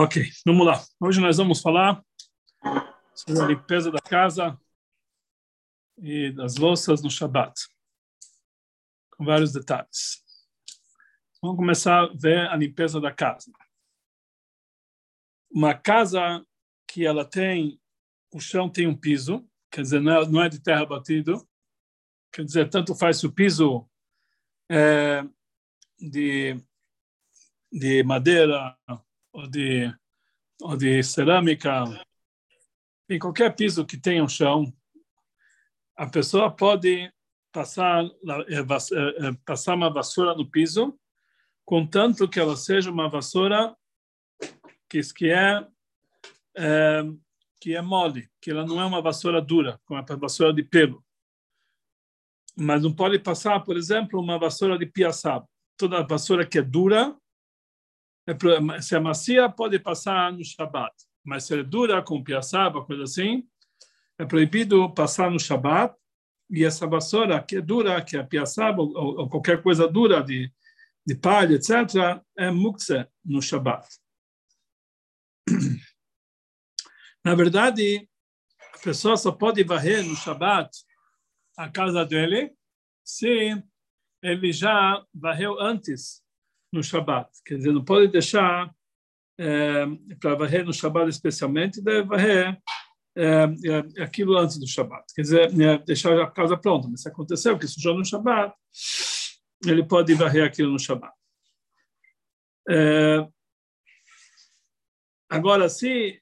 Ok, vamos lá. Hoje nós vamos falar sobre a limpeza da casa e das louças no Shabat, com vários detalhes. Vamos começar a ver a limpeza da casa. Uma casa que ela tem, o chão tem um piso, quer dizer, não é, é de terra batido, quer dizer, tanto faz se o piso é de, de madeira ou de, ou de cerâmica, em qualquer piso que tenha um chão, a pessoa pode passar, eh, eh, passar uma vassoura no piso, contanto que ela seja uma vassoura que, que é, é que é mole, que ela não é uma vassoura dura, como a vassoura de pelo. Mas não pode passar, por exemplo, uma vassoura de piaçaba. Toda vassoura que é dura, se é macia, pode passar no Shabat. Mas se é dura, com piaçaba, coisa assim, é proibido passar no Shabat. E essa vassoura que é dura, que é piaçaba, ou, ou qualquer coisa dura de, de palha, etc., é mukse no Shabat. Na verdade, a pessoa só pode varrer no Shabat a casa dele se ele já varreu antes no Shabat. Quer dizer, não pode deixar é, para varrer no Shabat especialmente, deve varrer é, é, aquilo antes do Shabat. Quer dizer, é, deixar a casa pronta. Mas se aconteceu que sujou no Shabat, ele pode varrer aquilo no Shabat. É, agora, se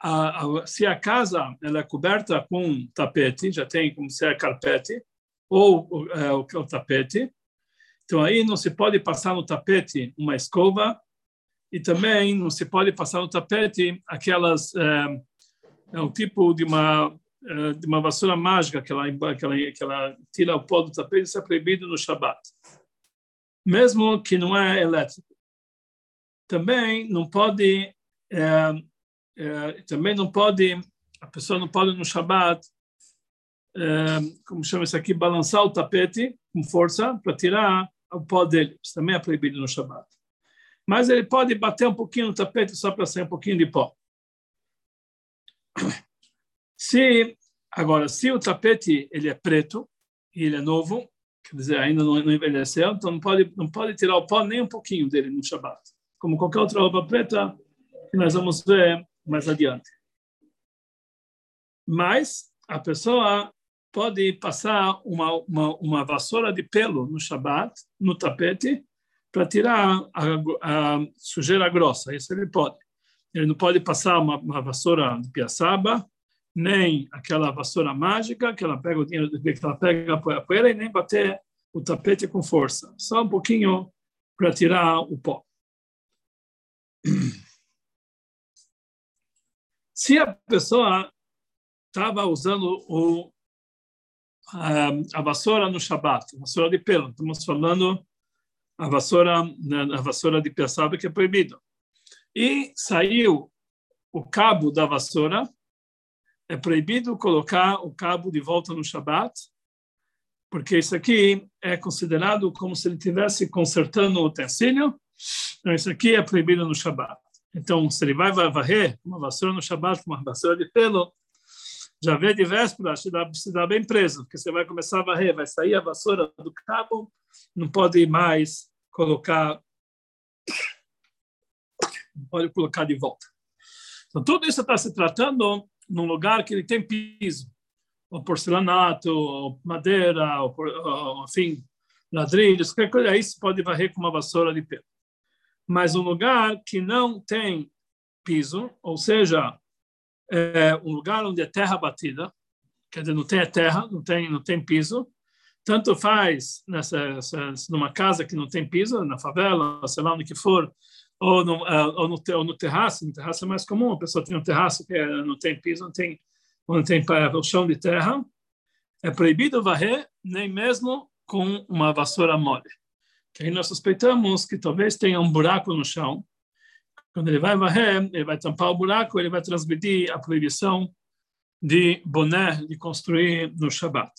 a, a, se a casa ela é coberta com tapete, já tem como ser carpete, ou é, o, o tapete, então, aí não se pode passar no tapete uma escova e também não se pode passar no tapete aquelas é, é um tipo de uma é, de uma vassoura mágica que ela, que ela, que ela tira o pó do tapete, isso é proibido no Shabat. Mesmo que não é elétrico. Também não pode é, é, também não pode a pessoa não pode no Shabat é, como chama isso aqui balançar o tapete com força para tirar o pó dele. Isso também é proibido no Shabat. Mas ele pode bater um pouquinho no tapete só para sair um pouquinho de pó. Se agora, se o tapete ele é preto e ele é novo, quer dizer, ainda não, não envelheceu, então não pode não pode tirar o pó nem um pouquinho dele no Shabat. Como qualquer outra roupa preta que nós vamos ver mais adiante. Mas a pessoa pode passar uma, uma, uma vassoura de pelo no Shabat, no tapete, para tirar a, a, sujeira grossa. Isso ele pode. Ele não pode passar uma, uma vassoura de piaçaba, nem aquela vassoura mágica que ela pega o dinheiro, que ela pega a poeira e nem bater o tapete com força. Só um pouquinho para tirar o pó. Se a pessoa estava usando o a vassoura no Shabat, a vassoura de pelo. Estamos falando a vassoura, né, a vassoura de piaçaba que é proibido. E saiu o cabo da vassoura, é proibido colocar o cabo de volta no Shabat, porque isso aqui é considerado como se ele estivesse consertando o utensílio, então isso aqui é proibido no Shabat. Então, se ele vai varrer uma vassoura no Shabat, uma vassoura de pelo, já vê de véspera, se dá, se dá bem preso, porque você vai começar a varrer, vai sair a vassoura do cabo, não pode mais colocar, não pode colocar de volta. Então, tudo isso está se tratando num lugar que ele tem piso, ou porcelanato, ou madeira, ou, ou enfim, ladrilhos, qualquer coisa, aí se pode varrer com uma vassoura de pelo. Mas um lugar que não tem piso, ou seja, é um lugar onde é terra batida, quer dizer, não tem terra, não tem, não tem piso. Tanto faz nessa, numa casa que não tem piso, na favela, sei lá onde que for, ou no, é, ou no, ou no terraço. No terraço é mais comum, a pessoa tem um terraço que não tem piso, não tem, não tem o chão de terra. É proibido varrer, nem mesmo com uma vassoura mole. Que aí nós suspeitamos que talvez tenha um buraco no chão, quando ele vai varrer, ele vai tampar o buraco, ele vai transmitir a proibição de boné de construir no Shabat.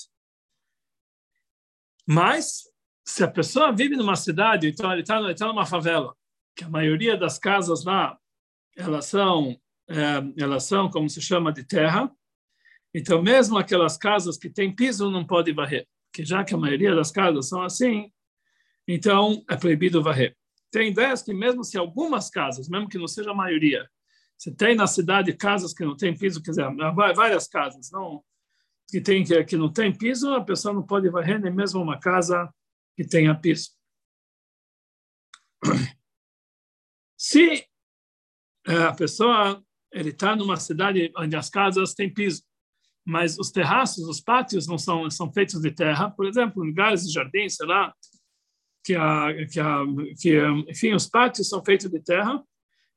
Mas, se a pessoa vive numa cidade, então ele está tá numa favela, que a maioria das casas lá elas são, é, elas são, como se chama, de terra. Então, mesmo aquelas casas que têm piso, não pode varrer. Porque já que a maioria das casas são assim, então é proibido varrer. Tem ideias que mesmo se algumas casas, mesmo que não seja a maioria, você tem na cidade casas que não tem piso, quer dizer, várias casas, não que tem que, que não tem piso, a pessoa não pode varrer nem mesmo uma casa que tenha piso. Se é, a pessoa ele está numa cidade onde as casas têm piso, mas os terraços, os pátios não são são feitos de terra, por exemplo, lugares de jardim, sei lá, que a, que a que enfim os pátios são feitos de terra,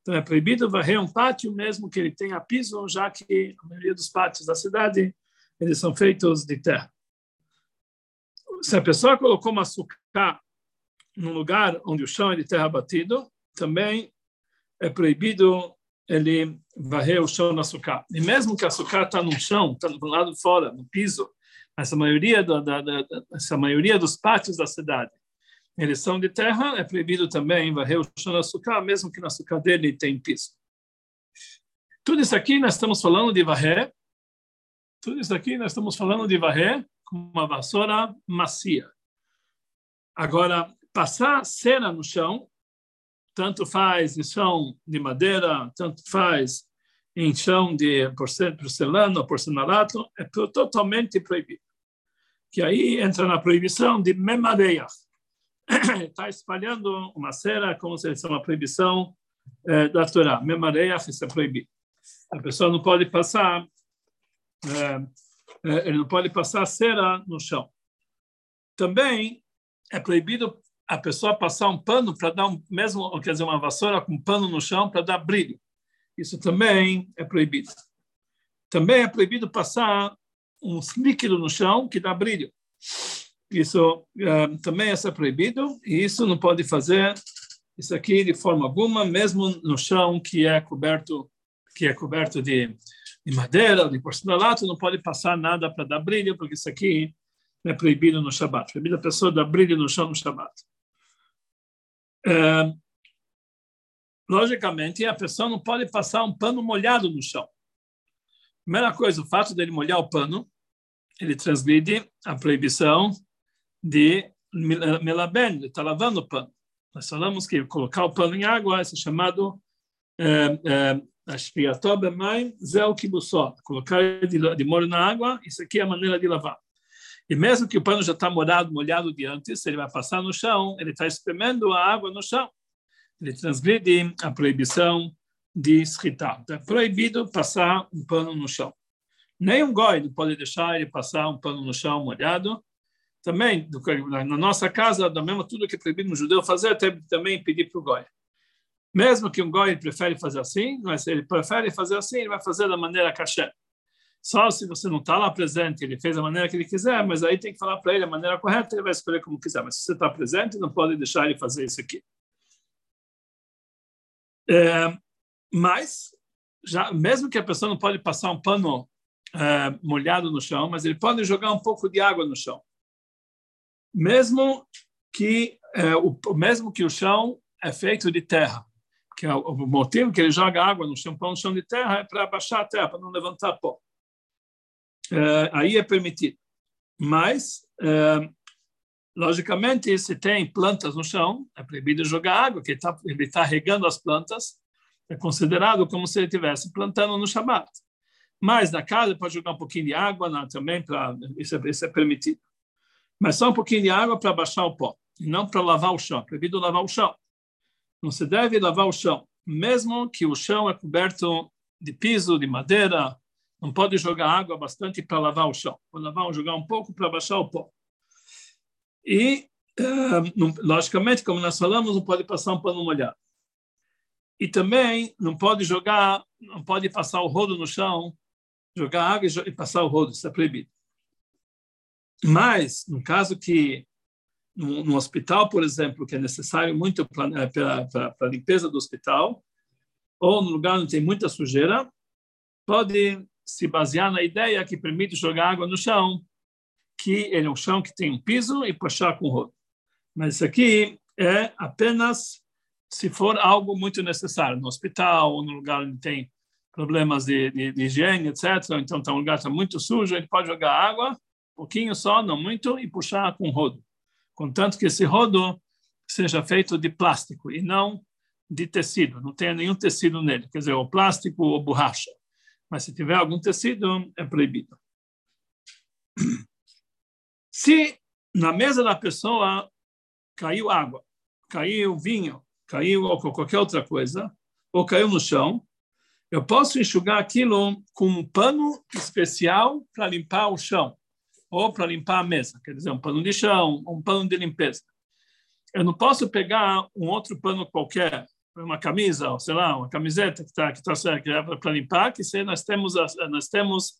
então é proibido varrer um pátio mesmo que ele tenha piso, já que a maioria dos pátios da cidade eles são feitos de terra. Se a pessoa colocou uma açúcar num lugar onde o chão é de terra batido, também é proibido ele varrer o chão no açúcar. E mesmo que o açúcar está no chão, está do lado de fora, no piso, essa maioria, da, da, da, essa maioria dos pátios da cidade, eles são de terra, é proibido também varrer o chão no açúcar, mesmo que no açúcar dele tem piso. Tudo isso aqui nós estamos falando de varrer, tudo isso aqui nós estamos falando de varrer com uma vassoura macia. Agora, passar cera no chão tanto faz em chão de madeira, tanto faz em chão de porcelana porcelanato, é totalmente proibido. Que aí entra na proibição de memadeia. Está espalhando uma cera como se fosse uma proibição é, da Torá. Memadeia, isso é proibido. A pessoa não pode passar, é, é, ele não pode passar cera no chão. Também é proibido a pessoa passar um pano para dar um mesmo, quer dizer, uma vassoura com pano no chão para dar brilho. Isso também é proibido. Também é proibido passar um líquido no chão que dá brilho. Isso uh, também é proibido e isso não pode fazer isso aqui de forma alguma, mesmo no chão que é coberto que é coberto de, de madeira, de porcelanato, não pode passar nada para dar brilho, porque isso aqui é proibido no Shabat. Proibido a pessoa dar brilho no chão no Shabat. É, logicamente, a pessoa não pode passar um pano molhado no chão. Primeira coisa, o fato dele molhar o pano, ele transgride a proibição de melaben, ele está lavando o pano. Nós falamos que colocar o pano em água é chamado ashriatobemai zeu kibusot. Colocar de molho na água, isso aqui é a maneira de lavar. E mesmo que o pano já está molhado, molhado de antes, ele vai passar no chão, ele está espremendo a água no chão. Ele transgride a proibição de escritar. Então, é proibido passar um pano no chão. Nem um goi pode deixar ele passar um pano no chão molhado. Também, na nossa casa, da mesma tudo que é proibido no judeu fazer, também pedir para o goi. Mesmo que um goi prefere fazer assim, mas ele prefere fazer assim, ele vai fazer da maneira cachê. Só se você não está lá presente, ele fez da maneira que ele quiser, mas aí tem que falar para ele a maneira correta, ele vai escolher como quiser. Mas se você está presente, não pode deixar ele fazer isso aqui. É, mas, já, mesmo que a pessoa não pode passar um pano é, molhado no chão, mas ele pode jogar um pouco de água no chão. Mesmo que, é, o, mesmo que o chão é feito de terra. Que é o, motivo que ele joga água no chão, no chão de terra, é para abaixar a terra, para não levantar pó. Eh, aí é permitido. Mas, eh, logicamente, se tem plantas no chão, é proibido jogar água, que tá, ele está regando as plantas, é considerado como se ele estivesse plantando no Shabat. Mas na casa pode jogar um pouquinho de água não, também, para isso, é, isso é permitido. Mas só um pouquinho de água para baixar o pó, e não para lavar o chão. É proibido lavar o chão. Não se deve lavar o chão, mesmo que o chão é coberto de piso, de madeira, não pode jogar água bastante para lavar o chão. Pode lavar, jogar um pouco para baixar o pó. E, uh, logicamente, como nós falamos, não pode passar um pano molhado. E também não pode jogar, não pode passar o rodo no chão, jogar água e passar o rodo, isso é proibido. Mas, no caso que, no, hospital, por exemplo, que é necessário muito para a limpeza do hospital, ou no lugar onde tem muita sujeira, pode se basear na ideia que permite jogar água no chão, que ele é um chão que tem um piso e puxar com rodo. Mas isso aqui é apenas se for algo muito necessário, no hospital ou no lugar onde tem problemas de, de, de higiene, etc. Então, tá, um lugar está muito sujo, ele pode jogar água, pouquinho só, não muito, e puxar com rodo. Contanto que esse rodo seja feito de plástico e não de tecido, não tenha nenhum tecido nele, quer dizer, ou plástico ou borracha. Mas se tiver algum tecido, é proibido. Se na mesa da pessoa caiu água, caiu vinho, caiu ou qualquer outra coisa, ou caiu no chão, eu posso enxugar aquilo com um pano especial para limpar o chão ou para limpar a mesa, quer dizer, um pano de chão, um pano de limpeza. Eu não posso pegar um outro pano qualquer, uma camisa, ou sei lá, uma camiseta que está que tá, que é para limpar, que se nós temos a, nós temos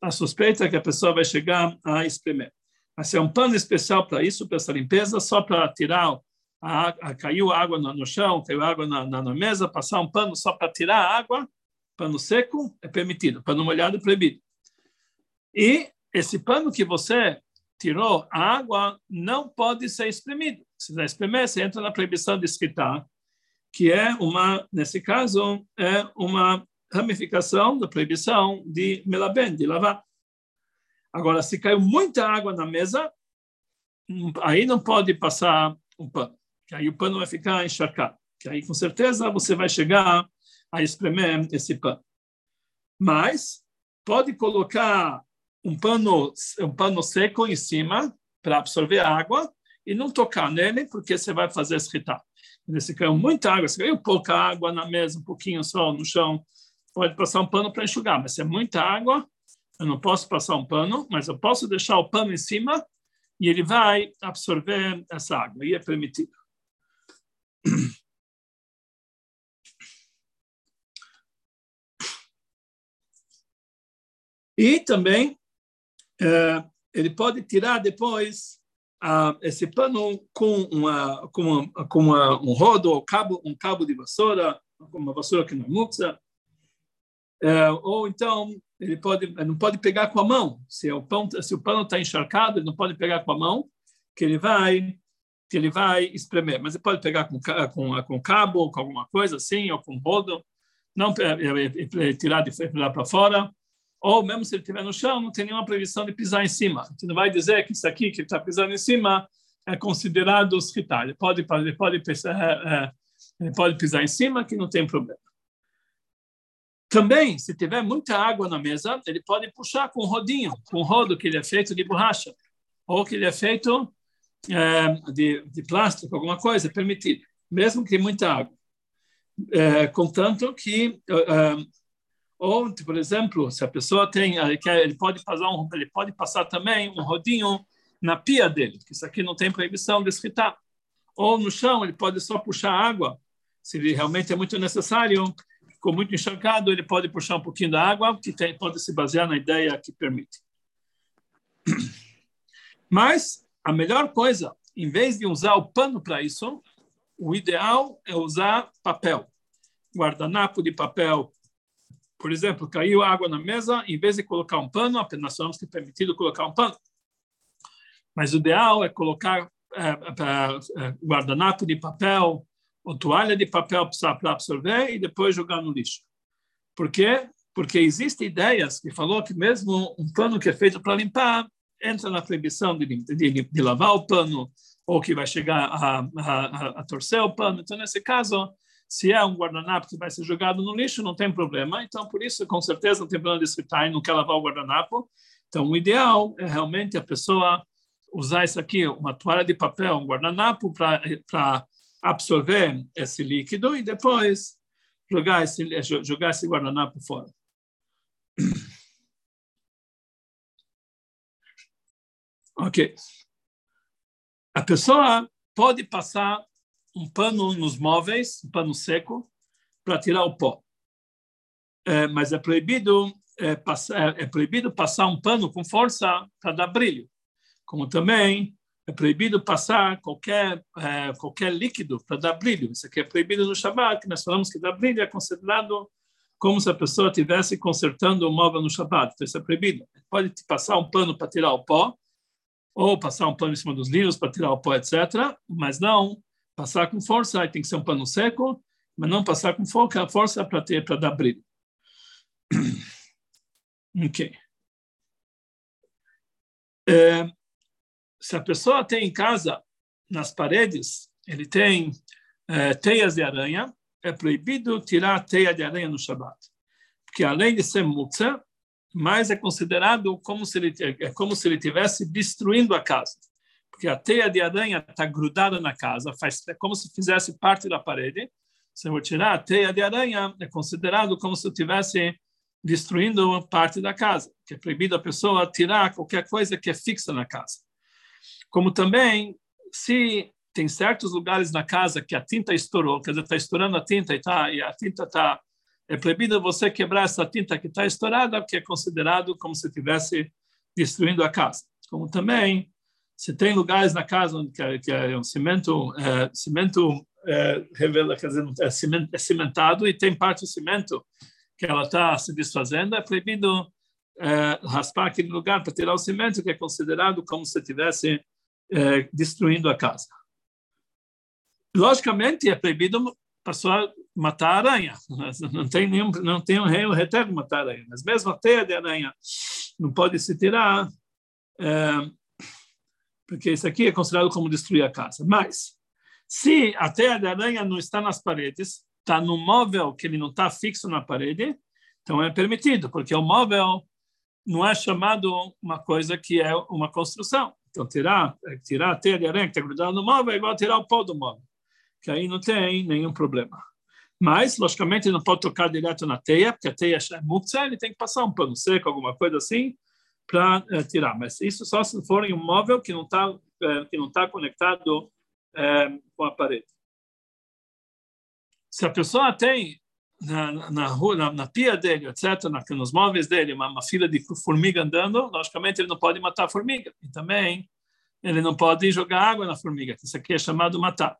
a suspeita que a pessoa vai chegar a espremer. Mas é um pano especial para isso, para essa limpeza, só para tirar a, a, caiu água no, no, chão, caiu água na, na, na, mesa, passar um pano só para tirar a água, pano seco é permitido, pano molhado é proibido. E esse pano que você tirou, a água não pode ser espremido. Se você espremer, você entra na proibição de escritar, que é uma, nesse caso, é uma ramificação da proibição de melaben, de lavar. Agora, se caiu muita água na mesa, aí não pode passar um pano, que aí o pano vai ficar encharcado, que aí com certeza você vai chegar a espremer esse pano. Mas pode colocar um pano, um pano seco em cima para absorver a água e não tocar nele, porque você vai fazer escritar. Se caiu muita água, se caiu pouca água na mesa, um pouquinho só no chão, pode passar um pano para enxugar. Mas se é muita água, eu não posso passar um pano, mas eu posso deixar o pano em cima e ele vai absorver essa água, e é permitido. E também é, ele pode tirar depois esse pano com uma com, uma, com uma, um rodo ou cabo um cabo de vassoura, uma vassoura que não é muxa, é, ou então ele pode ele não pode pegar com a mão. Se o pão se o pano está encharcado, ele não pode pegar com a mão, que ele vai que ele vai espremer. Mas ele pode pegar com com com cabo ou com alguma coisa assim, ou com rodo, não é, é, tirar de lá para fora ou mesmo se ele estiver no chão, não tem nenhuma previsão de pisar em cima. A gente não vai dizer que isso aqui que ele está pisando em cima é considerado escritar. Ele pode, ele pode, pisar, é, é, ele pode pisar em cima, que não tem problema. Também, se tiver muita água na mesa, ele pode puxar com um rodinho, com um rodo que ele é feito de borracha, ou que ele é feito é, de, de plástico, alguma coisa, é permitido, mesmo que muita água. É, contanto que é, ou, por exemplo, se a pessoa tem, ele pode passar um, ele pode passar também um rodinho na pia dele, que isso aqui não tem proibição de escritar. Ou no chão, ele pode só puxar água, se ele realmente é muito necessário, ficou muito encharcado, ele pode puxar um pouquinho da água, que tem, pode se basear na ideia que permite. Mas a melhor coisa, em vez de usar o pano para isso, o ideal é usar papel, guardanapo de papel por exemplo, caiu água na mesa, em vez de colocar um pano, apenas somos é permitido colocar um pano. Mas o ideal é colocar é, é, guardanapo de papel ou toalha de papel para absorver e depois jogar no lixo. Por quê? Porque existem ideias que falou que mesmo um pano que é feito para limpar entra na proibição de, de, de, lavar o pano ou que vai chegar a, a, a, a torcer o pano. Então, nesse caso, se é um guardanapo que vai ser jogado no lixo, não tem problema. Então, por isso, com certeza, não tem problema de escritar não quer lavar o guardanapo. Então, o ideal é realmente a pessoa usar isso aqui, uma toalha de papel, um guardanapo, para absorver esse líquido e depois jogar esse, jogar esse guardanapo fora. Ok. A pessoa pode passar um pano nos móveis, um pano seco, para tirar o pó. É, mas é proibido é, passar, é, é proibido passar um pano com força para dar brilho, como também é proibido passar qualquer é, qualquer líquido para dar brilho. Isso aqui é proibido no Shabat, que nós falamos que dar brilho é considerado como se a pessoa estivesse consertando o móvel no Shabat. Então isso é proibido. Pode passar um pano para tirar o pó, ou passar um pano em cima dos livros para tirar o pó, etc., mas não passar com força, aí tem que ser um pano seco, mas não passar com força para ter para dar brilho. ok. É, se a pessoa tem em casa, nas paredes, ele tem é, teias de aranha, é proibido tirar a teia de aranha no Shabat. Porque além de ser mutza, mas é considerado como se ele é como se ele tivesse destruindo a casa, porque a teia de aranha está grudada na casa, faz é como se fizesse parte da parede. Se eu tirar a teia de aranha, é considerado como se eu tivesse destruindo parte da casa, que é proibido a pessoa tirar qualquer coisa que é fixa na casa. Como também, se tem certos lugares na casa que a tinta estourou, quer dizer, está estourando a tinta e, tá, e a tinta está é proibido você quebrar essa tinta que está estourada, que é considerado como se estivesse destruindo a casa. Como também, se tem lugares na casa onde que é, que é um cimento, é, cimento é, revela, quer dizer, é, cimento, é cimentado e tem parte do cimento que ela está se desfazendo, é proibido é, raspar aquele lugar para tirar o cimento, que é considerado como se estivesse é, destruindo a casa. Logicamente, é proibido pessoa matar aranha. Não tem nenhum, não tem um rei reter de matar aranha. Mas mesmo a teia de aranha não pode se tirar, é, porque isso aqui é considerado como destruir a casa. Mas, se a teia de aranha não está nas paredes, está no móvel que ele não está fixo na parede, então é permitido, porque o móvel não é chamado uma coisa que é uma construção. Então, tirar, tirar a teia de aranha que está grudada no móvel é igual tirar o pó do móvel que aí não tem nenhum problema. Mas, logicamente, não pode tocar direto na teia, porque a teia é muktzah, ele tem que passar um pano seco, alguma coisa assim, para é, tirar. Mas isso só se for em um móvel que não está é, que não tá conectado é, com a parede. Se a pessoa tem na, na rua, na, na, pia dele, etc., na, nos móveis dele, uma, uma fila de formiga andando, logicamente ele não pode matar a formiga. E também ele não pode jogar água na formiga, isso aqui é chamado matar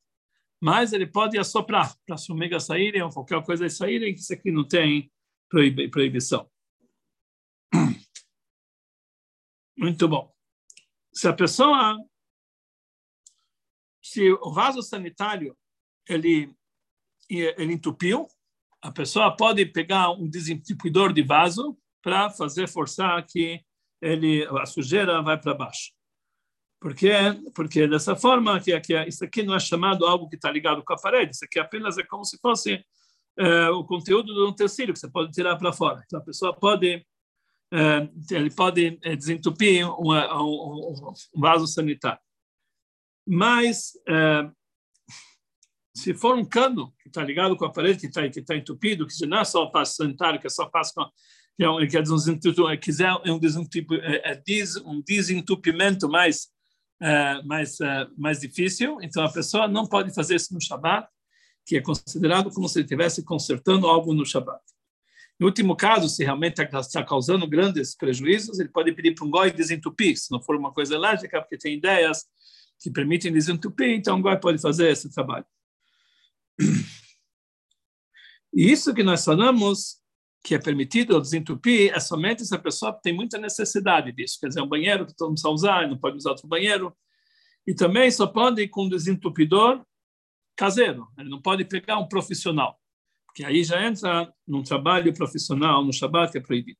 mas ele pode assoprar para as formigas saírem ou qualquer coisa saírem, que isso aqui não tem proibição. Muito bom. Se a pessoa, se o vaso sanitário ele ele entupiu, a pessoa pode pegar um desentupidor de vaso para fazer forçar que ele a sujeira vai para baixo. Porque, porque dessa forma, que, que isso aqui não é chamado algo que está ligado com a parede, isso aqui apenas é como se fosse é, o conteúdo de um tecido que você pode tirar para fora. Então, a pessoa pode, é, ele pode é, desentupir um, um, vaso sanitário. Mas, é, se for um cano que está ligado com a parede, que está que tá entupido, que não é só vaso sanitário, que é só faz com que é um, que é um, é um desentupimento mais é, mais, é, mais difícil. Então, a pessoa não pode fazer isso no Shabat, que é considerado como se ele estivesse consertando algo no Shabat. No último caso, se realmente está tá causando grandes prejuízos, ele pode pedir para um goi desentupir, se não for uma coisa elétrica, porque tem ideias que permitem desentupir, então um goi pode fazer esse trabalho. E isso que nós falamos que é permitido desentupir é somente se a pessoa tem muita necessidade disso. Quer dizer, um banheiro que todo mundo precisa usar, não pode usar outro banheiro. E também só pode ir com um desentupidor caseiro. Ele não pode pegar um profissional, porque aí já entra num trabalho profissional no Shabat que é proibido.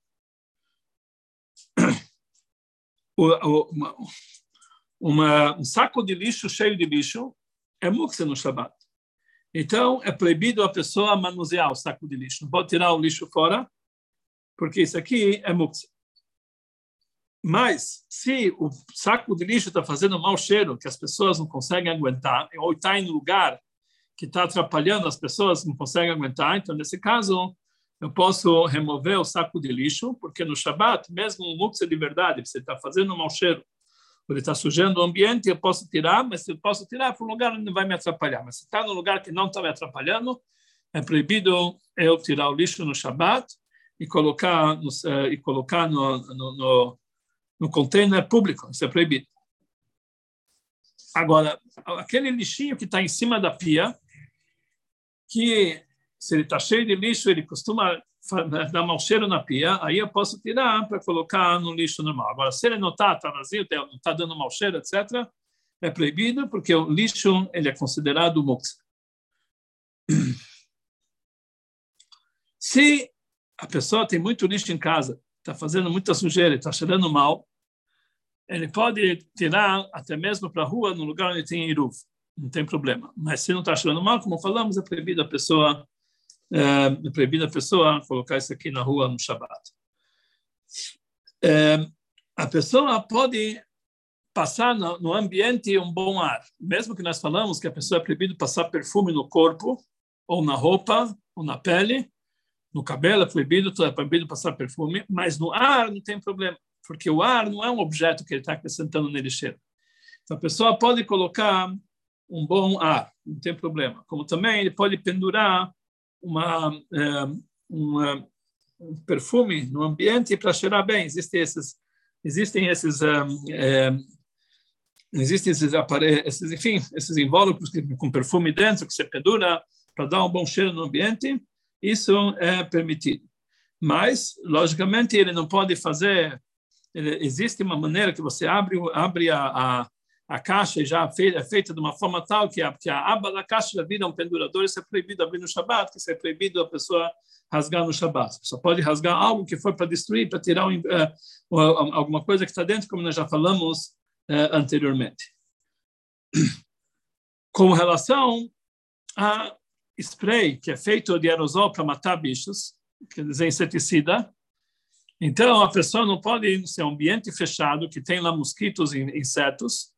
Uma, uma, um saco de lixo cheio de lixo é mukse no Shabat. Então, é proibido a pessoa manusear o saco de lixo. Não pode tirar o lixo fora, porque isso aqui é muktzah. Mas, se o saco de lixo está fazendo mau cheiro, que as pessoas não conseguem aguentar, ou está em um lugar que está atrapalhando as pessoas, não conseguem aguentar, então, nesse caso, eu posso remover o saco de lixo, porque no Shabat, mesmo um muktzah de verdade, você está fazendo mau cheiro, ele está sujando o ambiente, eu posso tirar, mas se eu posso tirar para um lugar onde não vai me atrapalhar. Mas se está no lugar que não está me atrapalhando, é proibido eu tirar o lixo no Shabat e colocar no, uh, e colocar no, no, no, no container público. Isso é proibido. Agora, aquele lixinho que está em cima da pia, que se ele está cheio de lixo, ele costuma dar mau cheiro na pia, aí eu posso tirar para colocar no lixo normal. Agora, se ele não está, está vazio, não está dando mau cheiro, etc., é proibido porque o lixo ele é considerado moxa. Se a pessoa tem muito lixo em casa, está fazendo muita sujeira, está cheirando mal, ele pode tirar até mesmo para a rua, no lugar onde tem iruv, não tem problema. Mas se não está cheirando mal, como falamos, é proibido a pessoa é, é proibido a pessoa colocar isso aqui na rua no Shabat. É, a pessoa pode passar no, no, ambiente um bom ar, mesmo que nós falamos que a pessoa é proibido passar perfume no corpo, ou na roupa, ou na pele, no cabelo é proibido, é proibido passar perfume, mas no ar não tem problema, porque o ar não é um objeto que ele está acrescentando nele cheiro. Então a pessoa pode colocar um bom ar, não tem problema. Como também ele pode pendurar uma, é, uma um perfume no ambiente para cheirar bem. Existem esses, existem esses, é, existem esses aparelhos, esses, enfim, esses invólucros com perfume dentro que você pendura para dar um bom cheiro no ambiente. Isso é permitido. Mas, logicamente, ele não pode fazer. Ele, existe uma maneira que você abre, abre a, a, a caixa já é feita de uma forma tal que a, que a aba da caixa já vira um pendurador. Isso é proibido abrir no Shabat, que isso é proibido a pessoa rasgar no Shabat. Só pode rasgar algo que foi para destruir, para tirar um, uh, alguma coisa que está dentro, como nós já falamos uh, anteriormente. Com relação a spray que é feito de aerosol para matar bichos, quer dizer, inseticida. Então, a pessoa não pode ser um ambiente fechado que tem lá mosquitos e insetos.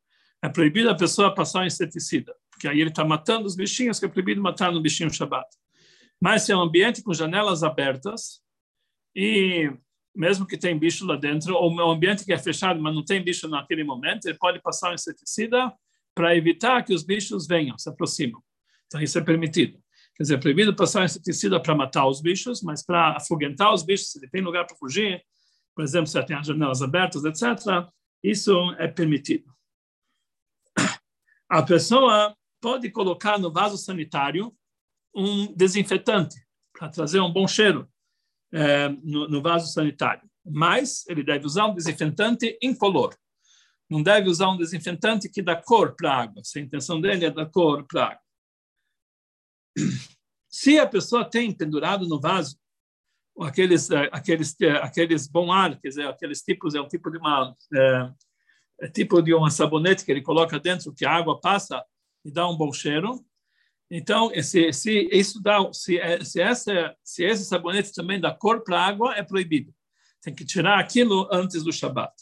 É proibido a pessoa passar um inseticida, porque aí ele está matando os bichinhos, que é proibido matar no bichinho Shabbat. Mas se é um ambiente com janelas abertas e mesmo que tem bicho lá dentro, ou um ambiente que é fechado, mas não tem bicho naquele momento, ele pode passar um inseticida para evitar que os bichos venham, se aproximam. Então, isso é permitido. Quer dizer, é proibido passar inseticida para matar os bichos, mas para afugentar os bichos, se ele tem lugar para fugir, por exemplo, se tem as janelas abertas, etc., isso é permitido. A pessoa pode colocar no vaso sanitário um desinfetante para trazer um bom cheiro é, no, no vaso sanitário. Mas ele deve usar um desinfetante incolor. Não deve usar um desinfetante que dá cor para a água. Se a intenção dele é dar cor para a água. Se a pessoa tem pendurado no vaso aqueles eh, aqueles eh, aqueles bom ar, quer dizer, aqueles tipos é um tipo de uma é, é tipo de uma sabonete que ele coloca dentro que a água passa e dá um bom cheiro. Então, se, se isso dá, se, se essa se esse sabonete também dá cor para a água, é proibido. Tem que tirar aquilo antes do Shabat.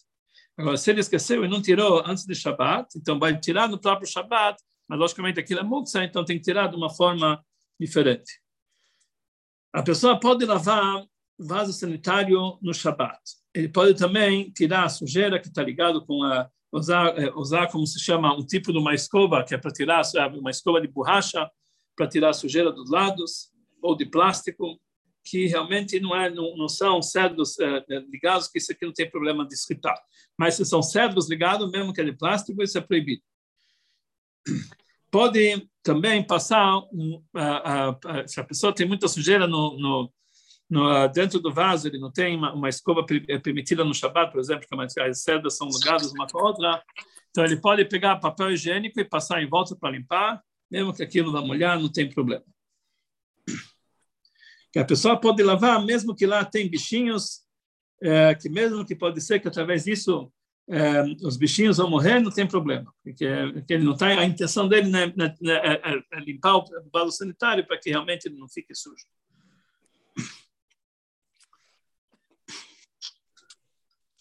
Agora, se ele esqueceu e não tirou antes do Shabat, então vai tirar no próprio Shabat mas logicamente aquilo é muksa, então tem que tirar de uma forma diferente. A pessoa pode lavar vaso sanitário no Shabat. Ele pode também tirar a sujeira que está ligado com a usar é, usar como se chama um tipo de uma escova que é para tirar uma escova de borracha para tirar a sujeira dos lados ou de plástico que realmente não é não, não são cedros é, é ligados que isso aqui não tem problema de escritar mas se são cedros ligados mesmo que é de plástico isso é proibido Pode também passar, um, se a pessoa tem muita sujeira no, no, no, dentro do vaso, ele não tem uma, uma escova é permitida no Shabat, por exemplo, que as sedas são ligadas uma com a outra, então ele pode pegar papel higiênico e passar em volta para limpar, mesmo que aquilo vá molhar, não tem problema. Que a pessoa pode lavar, mesmo que lá tem bichinhos, é, que mesmo que pode ser que através disso é, os bichinhos vão morrer, não tem problema, porque, porque ele não tá, a intenção dele né, é, é, é, limpar o vaso sanitário para que realmente ele não fique sujo.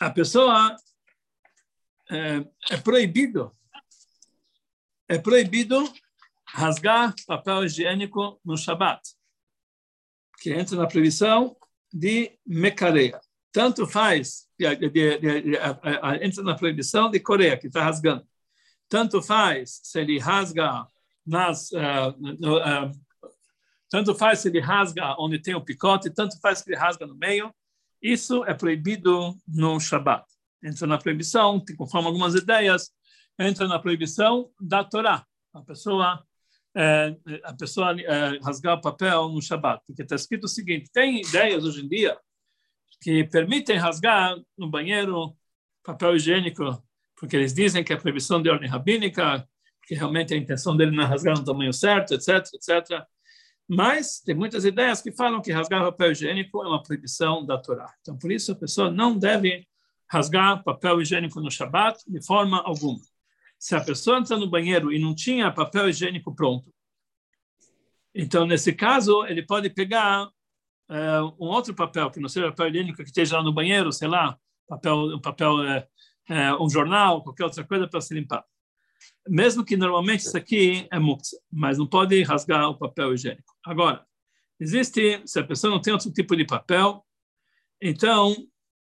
A pessoa é, é proibido, é proibido rasgar papel higiênico no Shabat, que entra na proibição de mecareia. Tanto faz de, de, de, entra na proibição de Coreia, que está rasgando. Tanto faz se ele rasga nas. Uh, no, uh, tanto faz se ele rasga onde tem o picote, tanto faz se ele rasga no meio. Isso é proibido no Shabat. Entra na proibição, conforme algumas ideias, entra na proibição da Torá. A pessoa é, a pessoa é, rasgar o papel no Shabat, porque está escrito o seguinte: tem ideias hoje em dia que permitem rasgar no banheiro papel higiênico, porque eles dizem que é proibição de ordem rabínica, que realmente a intenção dele não é rasgar no tamanho certo, etc, etc. Mas tem muitas ideias que falam que rasgar papel higiênico é uma proibição da Torá. Então, por isso, a pessoa não deve rasgar papel higiênico no Shabat de forma alguma. Se a pessoa entra no banheiro e não tinha papel higiênico pronto, então, nesse caso, ele pode pegar uh, um outro papel, que não seja papel higiênico, que esteja lá no banheiro, sei lá, papel, papel, uh, um jornal, qualquer outra coisa para se limpar. Mesmo que normalmente isso aqui é muktzah, mas não pode rasgar o papel higiênico. Agora, existe, se a pessoa não tem outro tipo de papel, então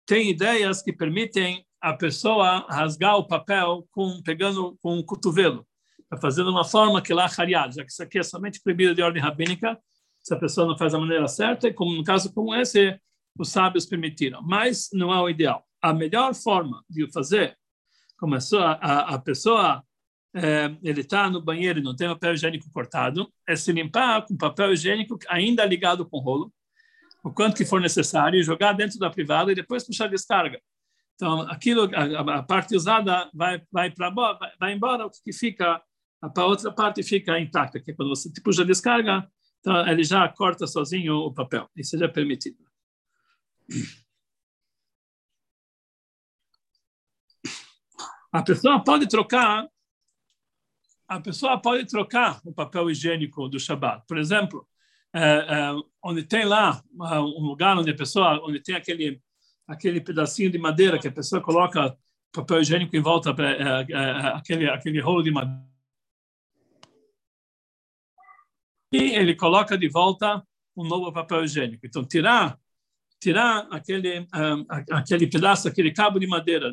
tem ideias que permitem a pessoa rasgar o papel com pegando com um cotovelo, tá fazendo uma forma que lá hariad, já que isso aqui é somente proibido de ordem rabínica, se a pessoa não faz da maneira certa, e como no caso como esse, os sábios permitiram, mas não é o ideal. A melhor forma de fazer, começou a, a, a pessoa é, ele está no banheiro e não tem papel higiênico cortado, é se limpar com papel higiênico ainda ligado com rolo, o quanto que for necessário, jogar dentro da privada e depois puxar a descarga. Então, aquilo, a, a parte usada vai vai vai, vai embora, o que fica, a outra parte fica intacta, que é quando você puxa a descarga, então ele já corta sozinho o papel. Isso já é permitido. A pessoa pode trocar a pessoa pode trocar o papel higiênico do Shabat. Por exemplo, é, é, onde tem lá um lugar onde a pessoa, onde tem aquele aquele pedacinho de madeira que a pessoa coloca papel higiênico em volta, é, é, é, aquele aquele rolo de madeira. E ele coloca de volta um novo papel higiênico. Então, tirar tirar aquele um, aquele pedaço, aquele cabo de madeira,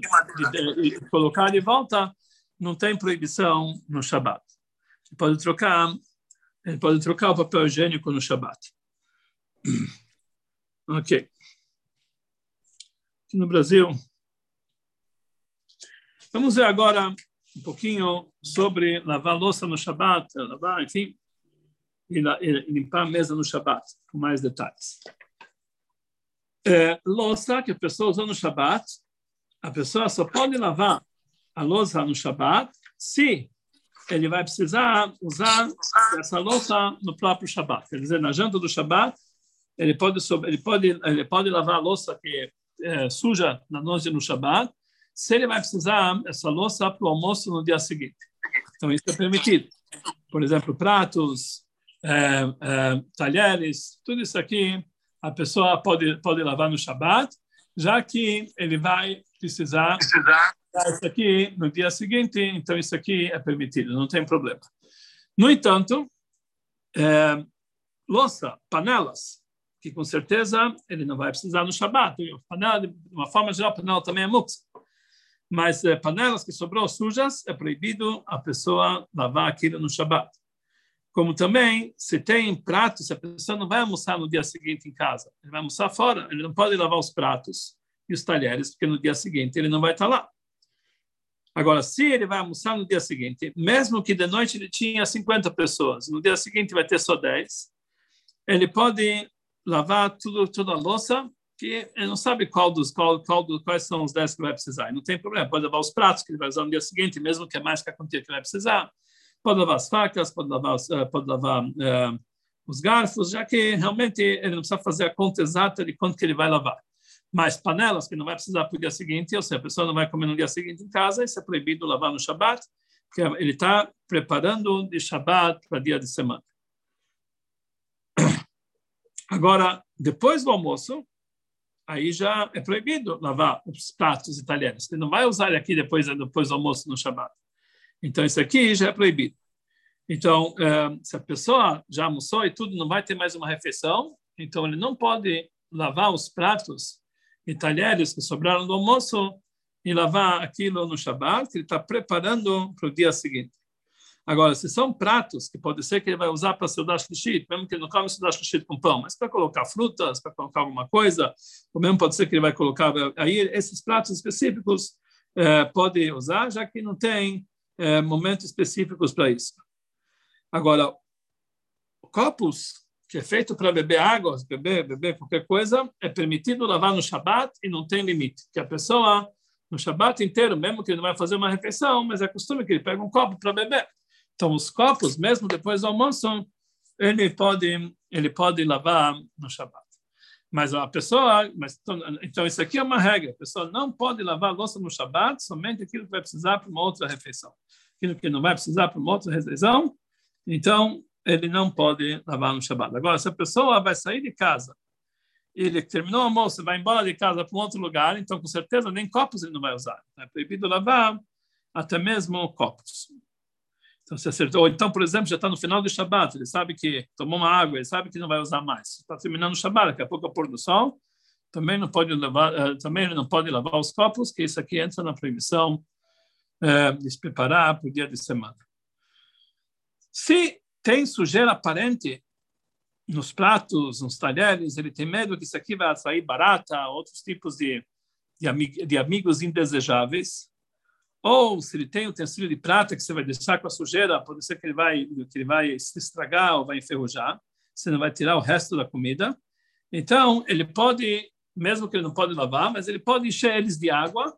e colocar de volta não tem proibição no Shabat. Ele pode trocar, ele pode trocar o papel higiênico no Shabat. Ok. Aqui no Brasil. Vamos ver agora um pouquinho sobre lavar louça no Shabat, lavar, enfim, e, limpar a mesa no Shabat, com mais detalhes. É, louça que a pessoa usa no Shabat, a pessoa só pode lavar a louça no Shabat, se ele vai precisar usar essa louça no próprio Shabat. Quer dizer, na janta do Shabat, ele pode, ele pode, ele pode lavar a louça que é, suja na noite no Shabat, se ele vai precisar essa louça para o almoço no dia seguinte. Então, isso é permitido. Por exemplo, pratos, é, é, talheres, tudo isso aqui, a pessoa pode, pode lavar no Shabat, já que ele vai precisar, precisar isso aqui no dia seguinte, então isso aqui é permitido, não tem problema. No entanto, é, louça, panelas, que com certeza ele não vai precisar no Shabat. Panela, de uma forma geral, panela também é mux. Mas é, panelas que sobrou sujas, é proibido a pessoa lavar aquilo no Shabat. Como também, se tem pratos, a pessoa não vai almoçar no dia seguinte em casa, ele vai almoçar fora, ele não pode lavar os pratos e os talheres, porque no dia seguinte ele não vai estar lá. Agora, se ele vai almoçar no dia seguinte, mesmo que de noite ele tinha 50 pessoas, no dia seguinte vai ter só 10, ele pode lavar tudo, toda a louça, que ele não sabe qual dos, qual, qual dos, quais são os 10 que vai precisar. não tem problema, pode lavar os pratos que ele vai usar no dia seguinte, mesmo que é mais que a quantia que vai precisar. Pode lavar as facas, pode lavar, uh, pode lavar uh, os garfos, já que realmente ele não precisa fazer a conta exata de quanto que ele vai lavar mais panelas que não vai precisar para o dia seguinte, ou seja, a pessoa não vai comer no dia seguinte em casa, isso é proibido lavar no Shabat, porque ele está preparando de Shabat para dia de semana. Agora, depois do almoço, aí já é proibido lavar os pratos italianos. Ele não vai usar ele aqui depois, depois do almoço no Shabat. Então, isso aqui já é proibido. Então, eh, se a pessoa já almoçou e tudo, não vai ter mais uma refeição, então ele não pode lavar os pratos e talheres que sobraram do almoço e lavar aquilo no Shabat, que ele está preparando para o dia seguinte. Agora, se são pratos que pode ser que ele vai usar para Seudah Shlishit, mesmo que ele não come Seudah Shlishit com pão, mas para colocar frutas, para colocar alguma coisa, ou mesmo pode ser que ele vai colocar, aí esses pratos específicos eh, pode usar, já que não tem eh, momentos específicos para isso. Agora, copos que é feito para beber água, beber, beber qualquer coisa, é permitido lavar no Shabat e não tem limite. Que a pessoa no Shabat inteiro, mesmo que ele não vai fazer uma refeição, mas é costume que ele pega um copo para beber. Então, os copos, mesmo depois do almoço, ele pode, ele pode lavar no Shabat. Mas a pessoa, mas, então, então, isso aqui é uma regra, a pessoa não pode lavar a louça no Shabat, somente aquilo que vai precisar para uma outra refeição. Aquilo que não vai precisar para uma outra refeição, então ele não pode lavar no Shabat. Agora, se a pessoa vai sair de casa, ele terminou o almoço, vai embora de casa para um outro lugar, então com certeza nem copos ele não vai usar. É proibido lavar até mesmo copos. Então, se acertou. Ou então, por exemplo, já está no final do Shabat, ele sabe que tomou uma água, ele sabe que não vai usar mais. Está terminando o Shabat, daqui a pouco é pôr do sol, também não pode lavar, uh, também não pode lavar os copos, que isso aqui entra na proibição uh, de se preparar para o dia de semana. Se tem sujeira aparente nos pratos, nos talheres, ele tem medo que isso aqui vai atrair barata, outros tipos de, de, amig de amigos indesejáveis, ou se ele tem utensílio de prata que você vai deixar com a sujeira, pode ser que ele vai que ele vai se estragar ou vai enferrujar, você não vai tirar o resto da comida. Então, ele pode, mesmo que ele não pode lavar, mas ele pode encher eles de água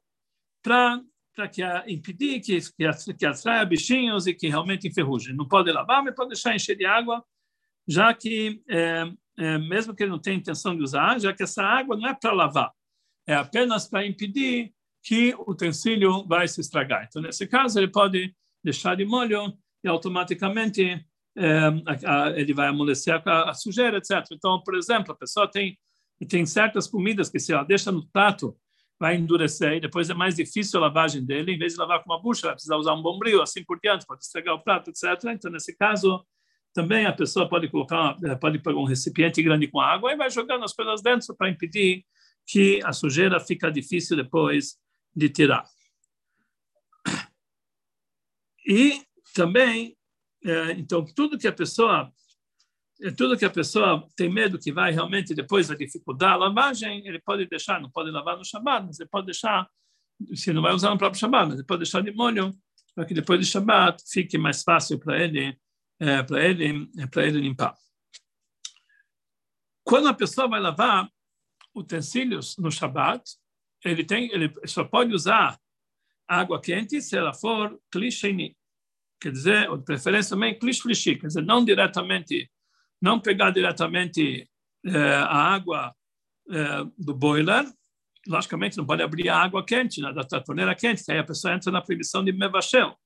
para para que impedir que, que, que atraia bichinhos e que realmente enferrujem. Não pode lavar, mas pode deixar encher de água, já que, é, é, mesmo que ele não tenha intenção de usar, já que essa água não é para lavar, é apenas para impedir que o utensílio vai se estragar. Então, nesse caso, ele pode deixar de molho e automaticamente é, a, a, ele vai amolecer a, a, sujeira, etc. Então, por exemplo, a pessoa tem tem certas comidas que se ela deixa no prato vai endurecer e depois é mais difícil a lavagem dele. Em vez de lavar com uma bucha, vai precisar usar um bombril, assim por diante, pode estragar o prato, etc. Então, nesse caso, também a pessoa pode colocar, pode pegar um recipiente grande com água e vai jogando as coisas dentro para impedir que a sujeira fica difícil depois de tirar. E também, é, então, tudo que a pessoa é tudo que a pessoa tem medo que vai realmente depois a dificultar a lavagem, ele pode deixar, não pode lavar no Shabbat, mas ele pode deixar, se não vai usar no próprio Shabbat, mas ele pode deixar de molho, para que depois de Shabbat fique mais fácil para ele, é, para ele, é, para ele limpar. Quando a pessoa vai lavar utensílios no Shabbat, ele tem, ele só pode usar água quente se ela for klisheni, quer dizer, ou de preferência também klishlishi, quer dizer, não diretamente, não pegar diretamente é, a água é, do boiler, logicamente não pode abrir a água quente, né, da torneira quente, que aí a pessoa entra na proibição de mevashel.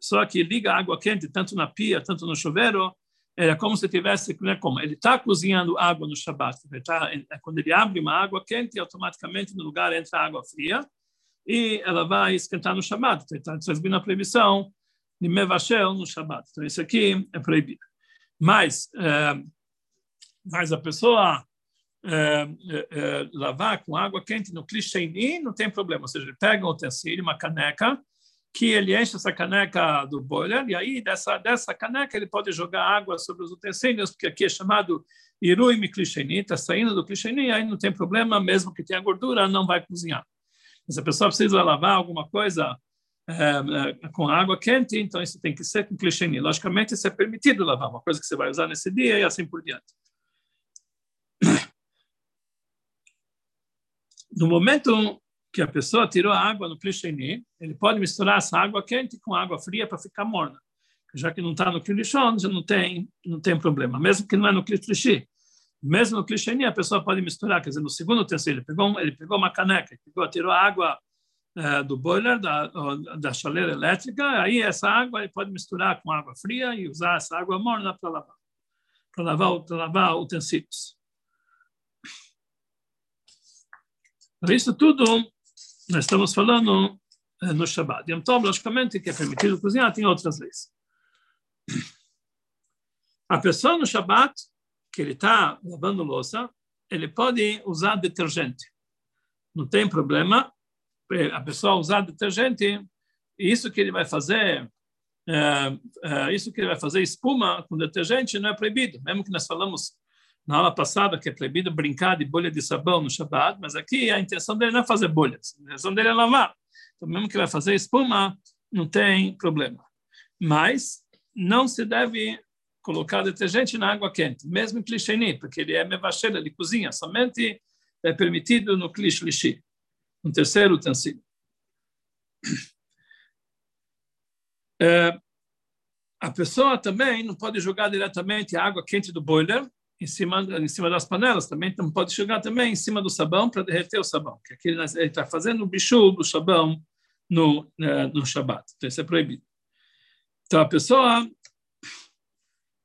Só que liga a água quente tanto na pia, tanto no chuveiro, é como se tivesse, né, como ele está cozinhando água no Shabat. Ele tá, é, quando ele abre uma água quente, automaticamente no lugar entra água fria e ela vai esquentar no Shabat. Então, está transmitindo a proibição de mevashel no Shabat. Então, isso aqui é proibido. Mas, é, mas a pessoa é, é, é lavar com água quente no clichê não tem problema. Ou seja, ele pega um utensílio, uma caneca, que ele enche essa caneca do boiler e aí dessa dessa caneca ele pode jogar água sobre os utensílios, porque aqui é chamado irui miklicheni, está saindo do clicheni, aí não tem problema, mesmo que tenha gordura, não vai cozinhar. Mas a pessoa precisa lavar alguma coisa é, é, com água quente, então isso tem que ser com clicheni. Logicamente, isso é permitido lavar, uma coisa que você vai usar nesse dia e assim por diante. No momento que a pessoa tirou a água no clicheni, ele pode misturar essa água quente com água fria para ficar morna. Já que não está no clichon, já não tem, não tem problema. Mesmo que não é no clichê. Mesmo no clicheni, a pessoa pode misturar. Quer dizer, no segundo utensílio, ele pegou, ele pegou uma caneca, pegou, tirou a água é, do boiler, da, da chaleira elétrica, aí essa água ele pode misturar com água fria e usar essa água morna para lavar. Para lavar, lavar utensílios. Isso tudo nós estamos falando eh, no Shabbat. Tov, logicamente, que é permitido cozinhar, tem outras leis. A pessoa no Shabbat, que ele está lavando louça, ele pode usar detergente. Não tem problema. A pessoa usar detergente, isso que ele vai fazer, é, é, isso que ele vai fazer espuma com detergente não é proibido. Mesmo que nós falamos na aula passada que é proibido brincar de bolha de sabão no Shabbat, mas aqui a intenção dele não é fazer bolhas, a intenção dele é lavar. Então, mesmo que vai fazer espuma, não tem problema. Mas não se deve colocar detergente na água quente, mesmo em clicheni, porque ele é mevachela de cozinha, somente é permitido no clichê, no terceiro utensílio. É, a pessoa também não pode jogar diretamente a água quente do boiler em cima, em cima das panelas, também não pode jogar também em cima do sabão para derreter o sabão, que aqui ele está fazendo o bicho do sabão no, é, no Shabat. Então, isso é proibido. Então, a pessoa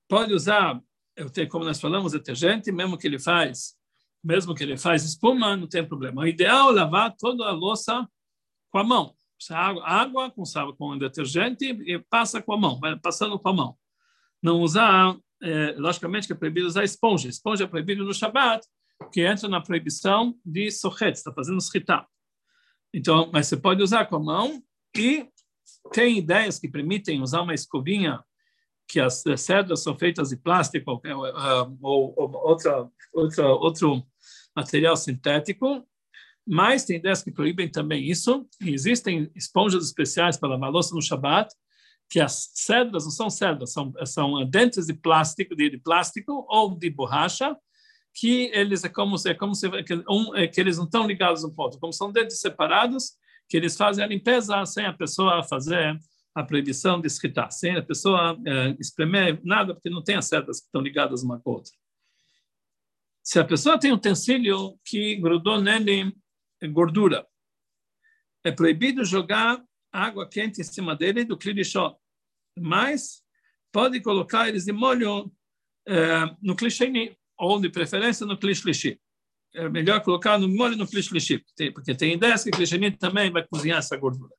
pode usar, eu tenho, como nós falamos, detergente, mesmo que ele faz, mesmo que ele faz espuma, não tem problema. O ideal é lavar toda a louça com a mão. Água, água com sabão, com detergente e passa com a mão, vai passando com a mão. Não usar, é, logicamente que é proibido usar esponja. Esponja é proibido no Shabat, que entra na proibição de sochet, está fazendo sritá. Então, mas você pode usar com a mão e tem ideias que permitem usar uma escovinha que as cédulas são feitas de plástico ou, ou, ou outra, outra, outro material sintético, mas tem ideias que proíbem também isso. E existem esponjas especiais para lavar louça no Shabat, que as cédulas não são cédulas, são, são dentes de plástico, de, de plástico ou de borracha, que eles é como se, é como se que, um, é, que eles não estão ligados no ponto, como são dentes separados, que eles fazem a limpeza sem a pessoa fazer a proibição de escritar, sem a pessoa é, espremer nada, porque não tem as cerdas que estão ligadas uma com a outra. Se a pessoa tem um utensílio que grudou nele gordura, é proibido jogar água quente em cima dele do clichó, mas pode colocar eles de molho é, no clichê ou de preferência no clichê. É melhor colocar no molho no clichê, porque tem ideias que o clichê também vai cozinhar essa gordura.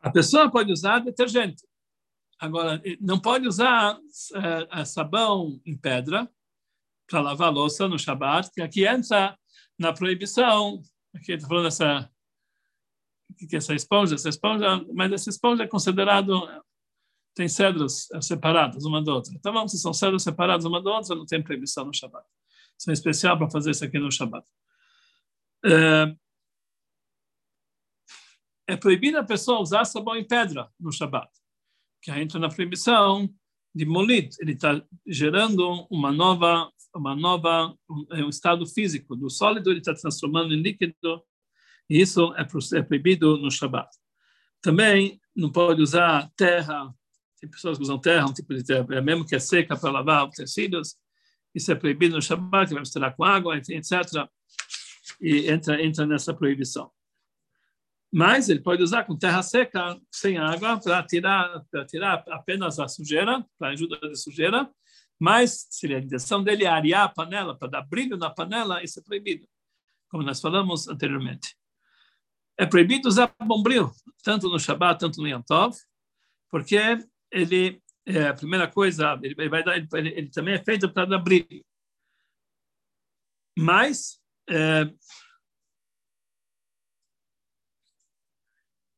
A pessoa pode usar detergente. Agora, não pode usar é, sabão em pedra para lavar louça no Shabat, que aqui entra na proibição. Aqui estou falando dessa que essa esponja, essa esponja, mas essa esponja é considerado tem cédulas separadas uma da outra. Então, vamos, se são cédulas separadas uma da outra, não tem proibição no Shabat. Isso é especial para fazer isso aqui no Shabat. É, é proibido a pessoa usar sabão em pedra no Shabat, que entra na proibição de molit. Ele está gerando uma nova, uma nova, um, um estado físico do sólido, ele está transformando em líquido, e isso é, é proibido no Shabat. Também não pode usar terra, tem pessoas que usam terra, um tipo de terra, é mesmo que é seca para lavar tecidos, isso é proibido no Shabat, vai misturar com água, etc. E entra, entra nessa proibição. Mas ele pode usar com terra seca, sem água, para tirar, tirar apenas a sujeira, para ajuda de sujeira. Mas se a intenção dele é arear a panela, para dar brilho na panela, isso é proibido, como nós falamos anteriormente. É proibido usar bombril, tanto no Shabat, tanto no Yom Tov, porque ele, é, a primeira coisa, ele, vai dar, ele, ele também é feito para dar brilho. Mas é,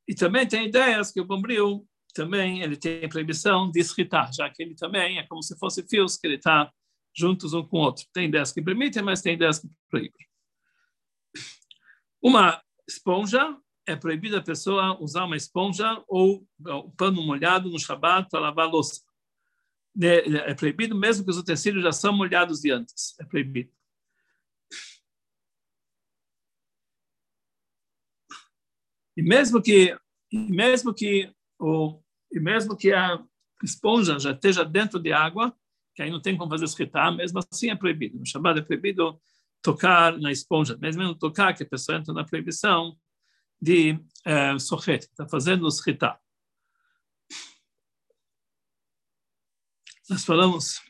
E também tem ideias que o bombril também ele tem proibição de escritar, já que ele também é como se fosse fios que ele está juntos um com o outro. Tem ideias que permitem, mas tem ideias que proíbem. Uma esponja é proibida a pessoa usar uma esponja ou o pano molhado no Shabat para lavar louça. É, é proibido mesmo que os utensílios já são molhados de antes. É proibido. E mesmo que, mesmo que o, e mesmo que a esponja já esteja dentro de água, que aí não tem como fazer escritar, mesmo assim é proibido. No Shabbat é proibido tocar na esponja, mesmo não tocar, que a pessoa entra na proibição de é, sochet, está fazendo escritar. Nós falamos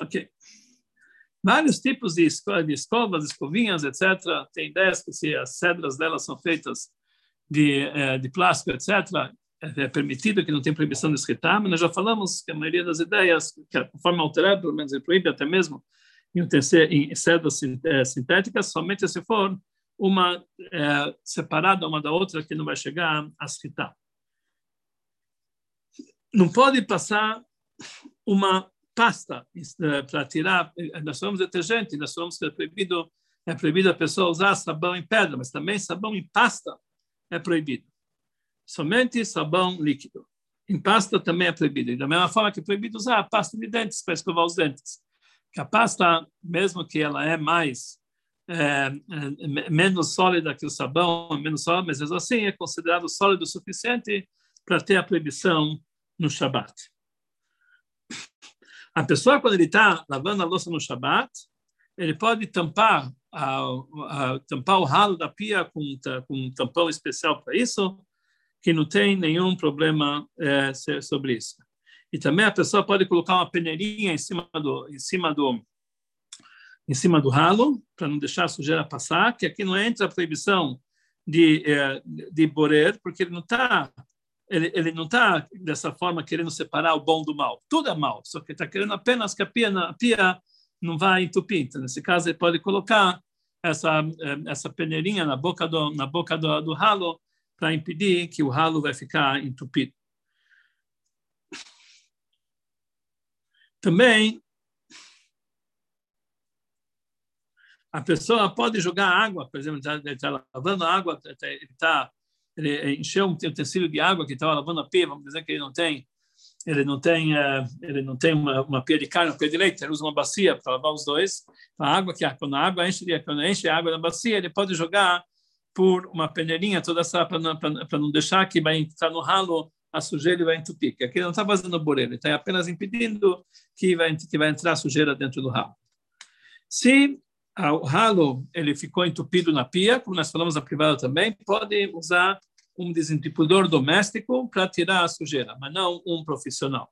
Ok vários tipos de, escovas, escovinhas, etc. Tem ideias que se as cédulas delas são feitas de, é, de plástico, etc., é, é permitido, que não tem proibição de escritar, mas nós já falamos que a maioria das ideias, que conforme alterado, pelo menos ele proíbe até mesmo em, em cédulas é, sintéticas, somente se for uma é, separada uma da outra que não vai chegar a escritar. Não pode passar uma pasta eh, para tirar, eh, nós falamos detergente, nós falamos que é proibido, é proibido a pessoa usar sabão em pedra, mas também sabão em pasta é proibido. Somente sabão líquido. Em pasta também é proibido. da mesma forma que é proibido usar a pasta de dentes para escovar os dentes. que a pasta, mesmo que ela é mais é, é, menos sólida que o sabão, menos sólida, mas assim é considerado sólido o suficiente para ter a proibição no Shabat. A pessoa, quando ele está lavando a louça no Shabat, ele pode tampar, a, a, tampar o ralo da pia com, com um tampão especial para isso, que não tem nenhum problema é, sobre isso. E também a pessoa pode colocar uma peneirinha em cima do, em cima do, em cima do ralo, para não deixar a sujeira passar, que aqui não entra a proibição de, é, de borer, porque ele não está ele, ele não está dessa forma querendo separar o bom do mal. Tudo é mal, só que está querendo apenas que a pia, a pia não vai entupir. Então, nesse caso, ele pode colocar essa eh, essa peneirinha na boca do na boca do, do ralo para impedir que o ralo vai ficar entupido. Também a pessoa pode jogar água, por exemplo, ele está lavando água, ele está ele encheu um utensílio de água que estava lavando a pia, vamos dizer que ele não tem, ele não tem, uh, ele não tem uma, uma pia de carne, uma pia de leite, ele usa uma bacia para lavar os dois. A água que quando a água enche, quando enche a água na bacia, ele pode jogar por uma peneirinha toda essa para não, não deixar que vai entrar no ralo a sujeira vai entupir. Aqui ele não está fazendo bureiro, ele está apenas impedindo que vai que vai entrar sujeira dentro do ralo. Se o ralo ele ficou entupido na pia, como nós falamos na privada também, pode usar um desentupidor doméstico para tirar a sujeira, mas não um profissional.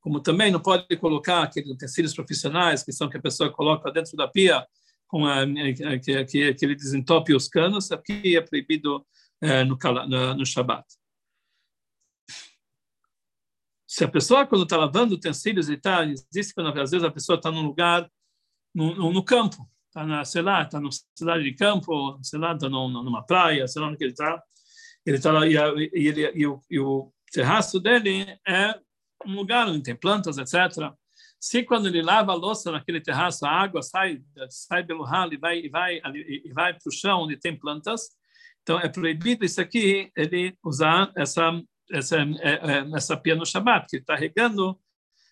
Como também não pode colocar aqueles utensílios profissionais que são que a pessoa coloca dentro da pia com a, que, que, que ele desentope os canos, aqui é proibido é, no, no, no Shabat. Se a pessoa, quando está lavando utensílios e tal, existe quando às vezes a pessoa está num lugar, no, no campo, está na, sei lá, está numa cidade de campo, sei lá, está numa praia, sei lá onde ele está. Ele está lá e, e, ele, e, o, e o terraço dele é um lugar onde tem plantas, etc. Se quando ele lava a louça naquele terraço, a água sai, sai pelo ralo e vai e vai e vai para o chão onde tem plantas, então é proibido isso aqui ele usar essa essa é, é, essa pia no Shabat, que ele está regando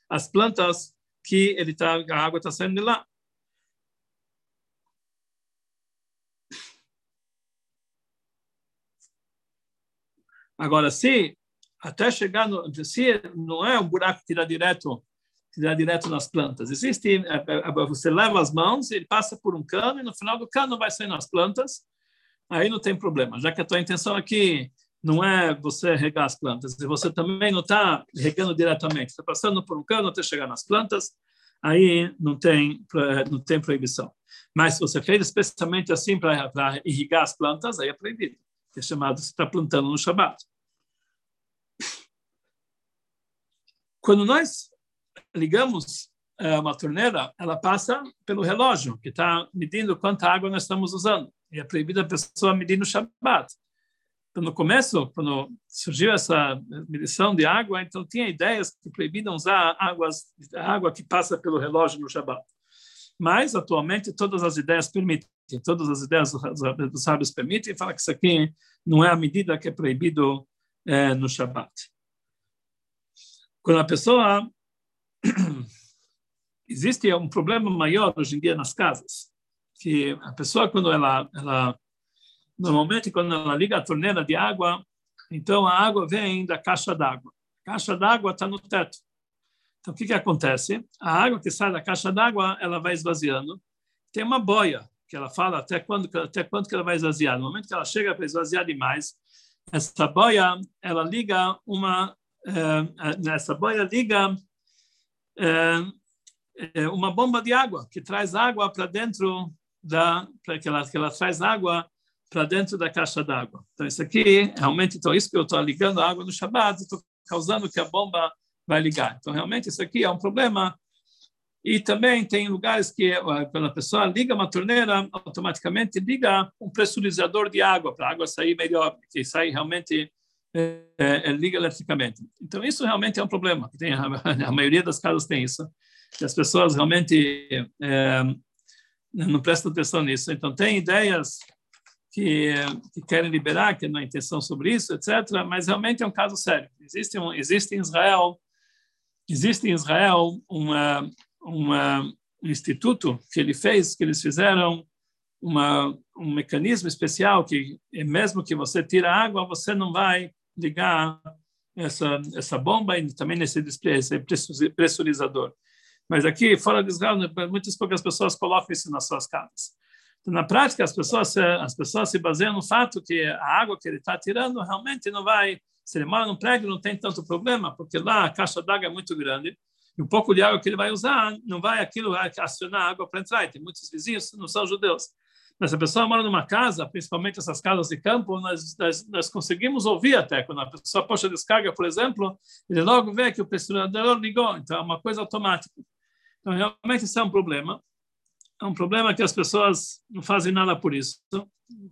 as plantas que ele tá a água está saindo de lá. Agora, se até chegar no, se não é um buraco dá direto dá direto nas plantas. Existe, é, é, é, você leva as mãos, ele passa por um cano e no final do cano vai sair nas plantas. Aí não tem problema, já que a tua intenção aqui não é você regar as plantas, e você também não está regando diretamente, está passando por um cano até chegar nas plantas, aí não tem não tem proibição. Mas se você fez especialmente assim para irrigar as plantas, aí é proibido é chamado, você está plantando no Shabat. Quando nós ligamos eh, uma torneira, ela passa pelo relógio, que está medindo quanta água nós estamos usando. E é proibido a pessoa medir no Shabat. Então, no começo, quando surgiu essa medição de água, então tinha ideias que proibiam usar águas, água que passa pelo relógio no Shabat. Mas, atualmente, todas as ideias permitem, todas as ideias dos sábios permitem, fala que isso aqui não é a medida que é proibido é, no Shabat. Quando a pessoa. Existe um problema maior hoje em dia nas casas, que a pessoa, quando ela. ela normalmente, quando ela liga a torneira de água, então a água vem da caixa d'água. A caixa d'água está no teto. Então, o que, que acontece? A água que sai da caixa d'água, ela vai esvaziando. Tem uma boia, que ela fala até quando, até quando que ela vai esvaziar. No momento que ela chega para esvaziar demais, essa boia, ela liga uma... É, nessa boia liga é, uma bomba de água, que traz água para dentro da... Para que, ela, que ela traz água para dentro da caixa d'água. Então, isso aqui, realmente, então, isso que eu estou ligando a água no Shabbat, estou causando que a bomba vai ligar. Então, realmente, isso aqui é um problema. E também tem lugares que, quando a pessoa liga uma torneira, automaticamente liga um pressurizador de água, para a água sair melhor, que sai realmente, é, é, liga eletricamente. Então, isso realmente é um problema. Tem, a, a maioria das casas tem isso. E as pessoas realmente é, não prestam atenção nisso. Então, tem ideias que, que, querem liberar, que não há intenção sobre isso, etc. Mas realmente é um caso sério. Existe, um, existe em Israel existe em Israel uma, uma, um instituto que ele fez, que eles fizeram uma, um mecanismo especial que mesmo que você tira água, você não vai ligar essa essa bomba e também nesse esse pressurizador. Mas aqui fora de Israel, muitas poucas pessoas colocam isso nas suas casas. Então, na prática, as pessoas as pessoas se baseiam no fato que a água que ele está tirando realmente não vai se ele mora num prédio, não tem tanto problema, porque lá a caixa d'água é muito grande e um pouco de água que ele vai usar não vai aquilo acionar água para entrar. E tem muitos vizinhos não são judeus. Mas a pessoa mora numa casa, principalmente essas casas de campo, nós, nós, nós conseguimos ouvir até quando a pessoa puxa descarga, por exemplo, ele logo vê que o pressurizador ligou. Então é uma coisa automática. Então realmente isso é um problema. É um problema que as pessoas não fazem nada por isso.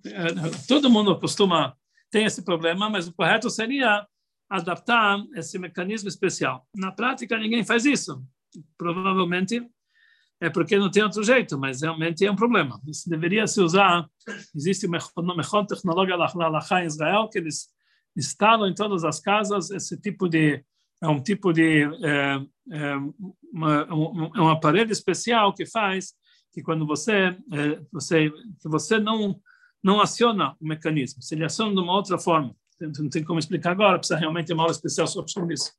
É, todo mundo costuma ter esse problema, mas o correto seria adaptar esse mecanismo especial. Na prática, ninguém faz isso. Provavelmente é porque não tem outro jeito, mas realmente é um problema. Isso deveria se usar. Existe uma melhor tecnologia lá em Israel que eles instalam em todas as casas esse tipo de é um tipo de é, é, uma, um, um aparelho especial que faz que quando você é, você que você não não aciona o mecanismo, se ele aciona de uma outra forma, não tem como explicar agora, precisa realmente uma aula especial sobre isso.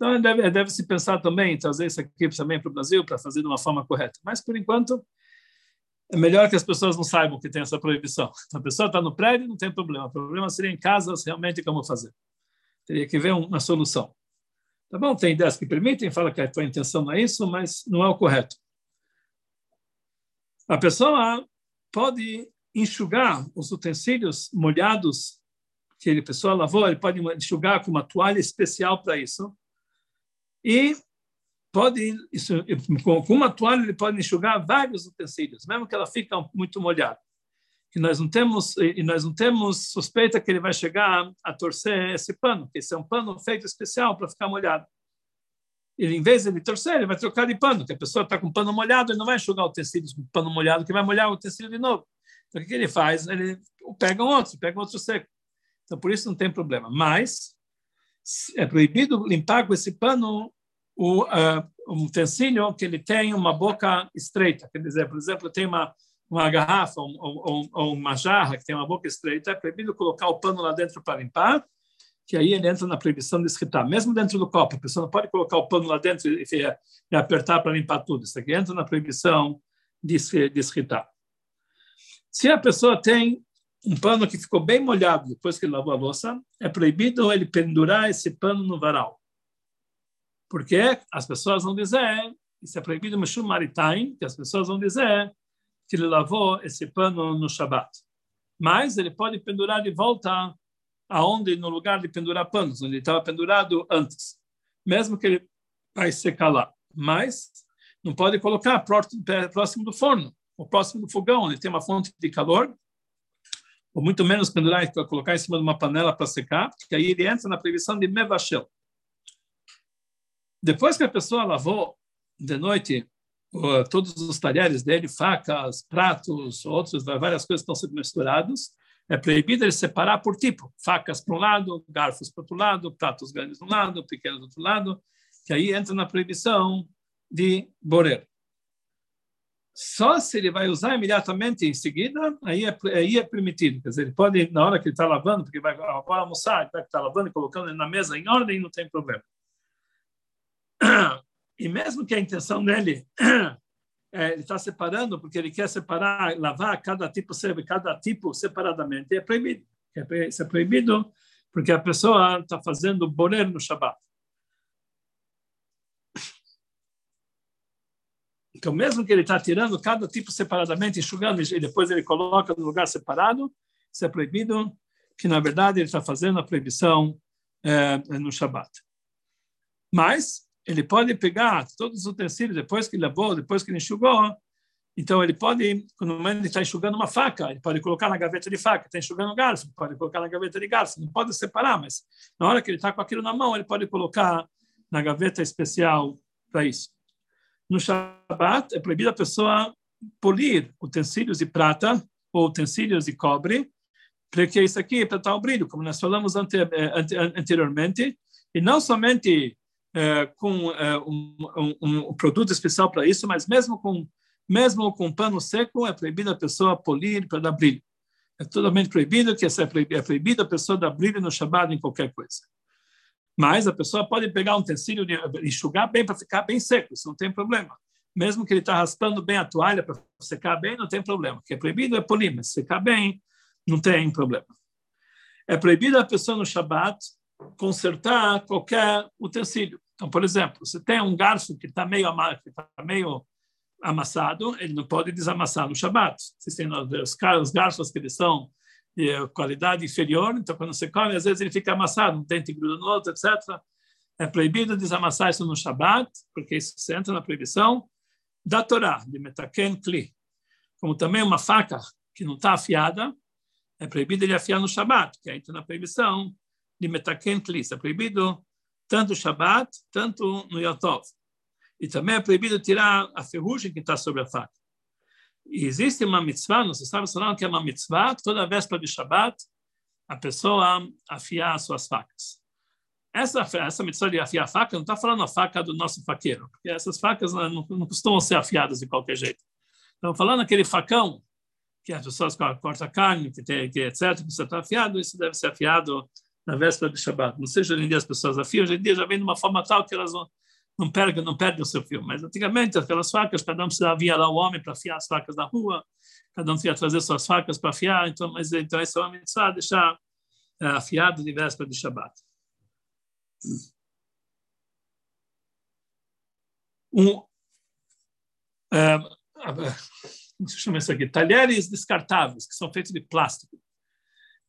Então, deve, deve se pensar também, trazer isso aqui também para o Brasil, para fazer de uma forma correta. Mas, por enquanto, é melhor que as pessoas não saibam que tem essa proibição. A pessoa está no prédio, não tem problema. O problema seria em casa, realmente, como fazer. Teria que ver uma solução. Tá bom? Tem ideias que permitem, fala que a tua intenção não é isso, mas não é o correto. A pessoa pode enxugar os utensílios molhados que ele pessoa lavou, ele pode enxugar com uma toalha especial para isso. E pode isso, com uma toalha ele pode enxugar vários utensílios, mesmo que ela fique muito molhada. E nós não temos e nós não temos suspeita que ele vai chegar a torcer esse pano, que esse é um pano feito especial para ficar molhado. Ele, em vez de ele torcer, ele vai trocar de pano, que a pessoa está com pano molhado, ele não vai enxugar utensílios com pano molhado, que vai molhar o utensílio de novo. Então, o que ele faz? Ele pega outro, pega outro seco. Então, por isso não tem problema. Mas é proibido limpar com esse pano o uh, um utensílio que ele tem uma boca estreita. Quer dizer, por exemplo, tem uma, uma garrafa ou, ou, ou uma jarra que tem uma boca estreita, é proibido colocar o pano lá dentro para limpar, que aí ele entra na proibição de escritar. Mesmo dentro do copo, a pessoa não pode colocar o pano lá dentro e, e apertar para limpar tudo. Isso aqui entra na proibição de, de. Se a pessoa tem um pano que ficou bem molhado depois que ele lavou a louça, é proibido ele pendurar esse pano no varal. Porque as pessoas vão dizer, isso é proibido no Shumaritain, que as pessoas vão dizer que ele lavou esse pano no Shabat. Mas ele pode pendurar de volta aonde no lugar de pendurar panos, onde ele estava pendurado antes, mesmo que ele vai secar lá. Mas não pode colocar próximo do forno, ou próximo do fogão, onde tem uma fonte de calor, ou muito menos pendurar colocar em cima de uma panela para secar, que aí ele entra na previsão de mevashel. Depois que a pessoa lavou de noite todos os talheres dele, facas, pratos, outros, várias coisas estão sendo misturados, é proibido ele separar por tipo, facas para um lado, garfos para outro lado, pratos grandes de um lado, pequenos do outro lado, que aí entra na proibição de borer. Só se ele vai usar imediatamente em seguida, aí é, aí é permitido. Quer dizer, ele pode, na hora que ele está lavando, porque vai, vai almoçar, ele estar lavando e colocando ele na mesa em ordem, não tem problema. E mesmo que a intenção dele é, ele está separando, porque ele quer separar, lavar cada tipo, cada tipo separadamente, é proibido. Isso é proibido porque a pessoa está fazendo borer no Shabat. Então, mesmo que ele está tirando cada tipo separadamente, enxugando, e depois ele coloca no lugar separado, isso é proibido, que na verdade ele está fazendo a proibição é, no Shabat. Mas ele pode pegar todos os utensílios depois que lavou, depois que ele enxugou, então ele pode, quando ele está enxugando uma faca, ele pode colocar na gaveta de faca, está enxugando garfo, pode colocar na gaveta de garfo, não pode separar, mas na hora que ele está com aquilo na mão, ele pode colocar na gaveta especial para isso. No Shabat é proibido a pessoa polir utensílios de prata ou utensílios de cobre, porque isso aqui é para dar o brilho, como nós falamos ante, ante, anteriormente, e não somente é, com é, um, um, um, produto especial para isso, mas mesmo com mesmo com pano seco é proibido a pessoa polir para dar brilho. É totalmente proibido que é proibido, é proibido a pessoa dar brilho no Shabbat em qualquer coisa. Mas a pessoa pode pegar um utensílio e enxugar bem para ficar bem seco, isso não tem problema. Mesmo que ele está raspando bem a toalha para secar bem, não tem problema. O que é proibido é polir, mas secar bem, não tem problema. É proibido a pessoa no Shabat consertar qualquer utensílio. Então, por exemplo, você tem um garfo que está meio, tá meio amassado, ele não pode desamassar no Shabat. Existem os garfos que eles são de qualidade inferior, então quando você come, às vezes ele fica amassado, um dente gruda no outro, etc. É proibido desamassar isso no Shabat, porque isso entra na proibição da Torá, de Metaken Kli. Como também uma faca que não está afiada, é proibido ele afiar no Shabat, que entra na proibição de Metaken Kli. É proibido tanto no Shabat, tanto no Yotov. E também é proibido tirar a ferrugem que está sobre a faca. E existe uma mitzvah, se sabe falando que é uma mitzvah, toda véspera de Shabbat, a pessoa afiar as suas facas. Essa, essa mitzvah de afiar a faca não está falando a faca do nosso faqueiro, porque essas facas não, não costumam ser afiadas de qualquer jeito. Estamos falando aquele facão que as pessoas cortam carne, que tem, que etc., precisa estar afiado, isso deve ser afiado na véspera de Shabbat. Não seja hoje em dia as pessoas afiam, hoje em dia já vem de uma forma tal que elas vão, não perdem, não perdem o seu fio. Mas antigamente, aquelas facas, cada um precisava vir lá o homem para afiar as facas da rua, cada um tinha trazer suas facas para afiar, então, mas então essa é uma mitzvah, deixar é, afiado de véspera de Shabbat. Um, é, como se chama isso aqui? Talheres descartáveis, que são feitos de plástico.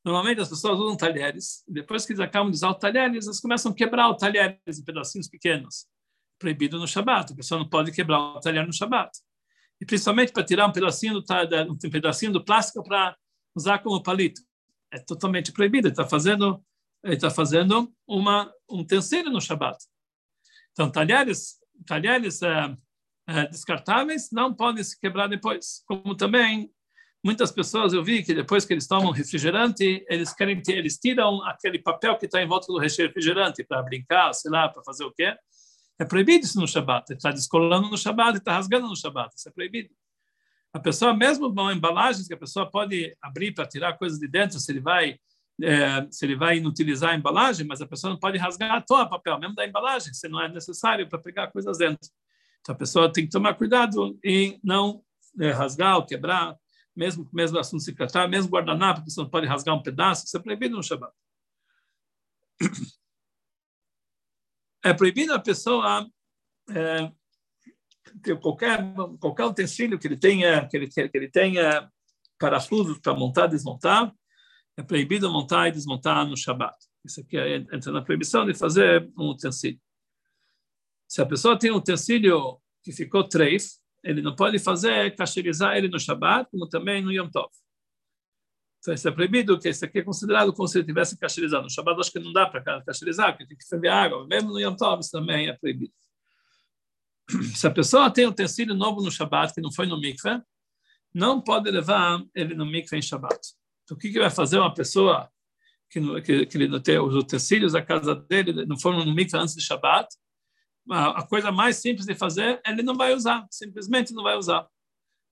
Normalmente as pessoas usam talheres, depois que eles acabam de usar os talheres, eles começam a quebrar os talheres em pedacinhos pequenos. Proibido no Shabat, a pessoa não pode quebrar o talher no Shabat. E principalmente para tirar um pedacinho do, um pedacinho do plástico para usar como palito. É totalmente proibido, ele está fazendo, ele está fazendo uma, um utensílio no Shabat. Então, talheres, talheres é, é, descartáveis não podem se quebrar depois. Como também Muitas pessoas eu vi que depois que eles tomam refrigerante, eles querem ter, eles tiram aquele papel que está em volta do refrigerante para brincar, sei lá, para fazer o quê. É proibido isso no Shabat. Está descolando no Shabat, está rasgando no Shabat. Isso é proibido. A pessoa, mesmo com embalagens que a pessoa pode abrir para tirar coisas de dentro, se ele vai é, se ele vai inutilizar a embalagem, mas a pessoa não pode rasgar todo o papel, mesmo da embalagem, se não é necessário para pegar coisas dentro. Então a pessoa tem que tomar cuidado em não é, rasgar ou quebrar mesmo mesmo assunto se tratar, mesmo guardanapo, você não pode rasgar um pedaço, isso é proibido no Shabbat. É proibido a pessoa é, ter qualquer qualquer utensílio que ele tenha que ele, que ele tenha parafusos para montar, desmontar, é proibido montar e desmontar no Shabbat. Isso aqui é, entra na proibição de fazer um utensílio. Se a pessoa tem um utensílio que ficou treif, ele não pode fazer cacherizar ele no Shabat, como também no Yom Tov. Isso é proibido, que isso aqui é considerado como se ele tivesse cacherizado. No Shabat, acho que não dá para cacherizar, porque tem que ferver água. Mesmo no Yom Tov, isso também é proibido. Se a pessoa tem um utensílio novo no Shabat, que não foi no mikveh, não pode levar ele no mikveh em Shabat. Então, o que, que vai fazer uma pessoa que, que, que ele não tem os utensílios da casa dele, não foram no mikveh antes de Shabat, a coisa mais simples de fazer, ele não vai usar, simplesmente não vai usar.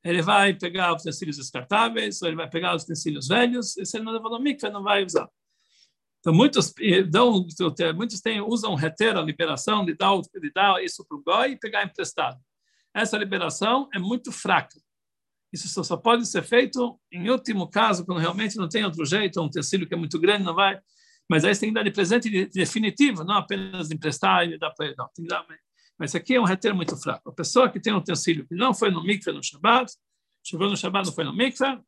Ele vai pegar os utensílios descartáveis, ou ele vai pegar os utensílios velhos, e se ele não levou no mikve, não vai usar. Então, muitos, dão, muitos têm, usam reter a liberação de dar, de dar isso para o goi e pegar emprestado. Essa liberação é muito fraca. Isso só, só pode ser feito em último caso, quando realmente não tem outro jeito, um utensílio que é muito grande, não vai mas aí você tem que dar de presente definitivo, não apenas emprestar e dar para ele. Não, tem que dar. Mas aqui é um reter muito fraco. A pessoa que tem um utensílio que não foi no mikve no Shabbat, chegou no Shabbat não foi no mikve,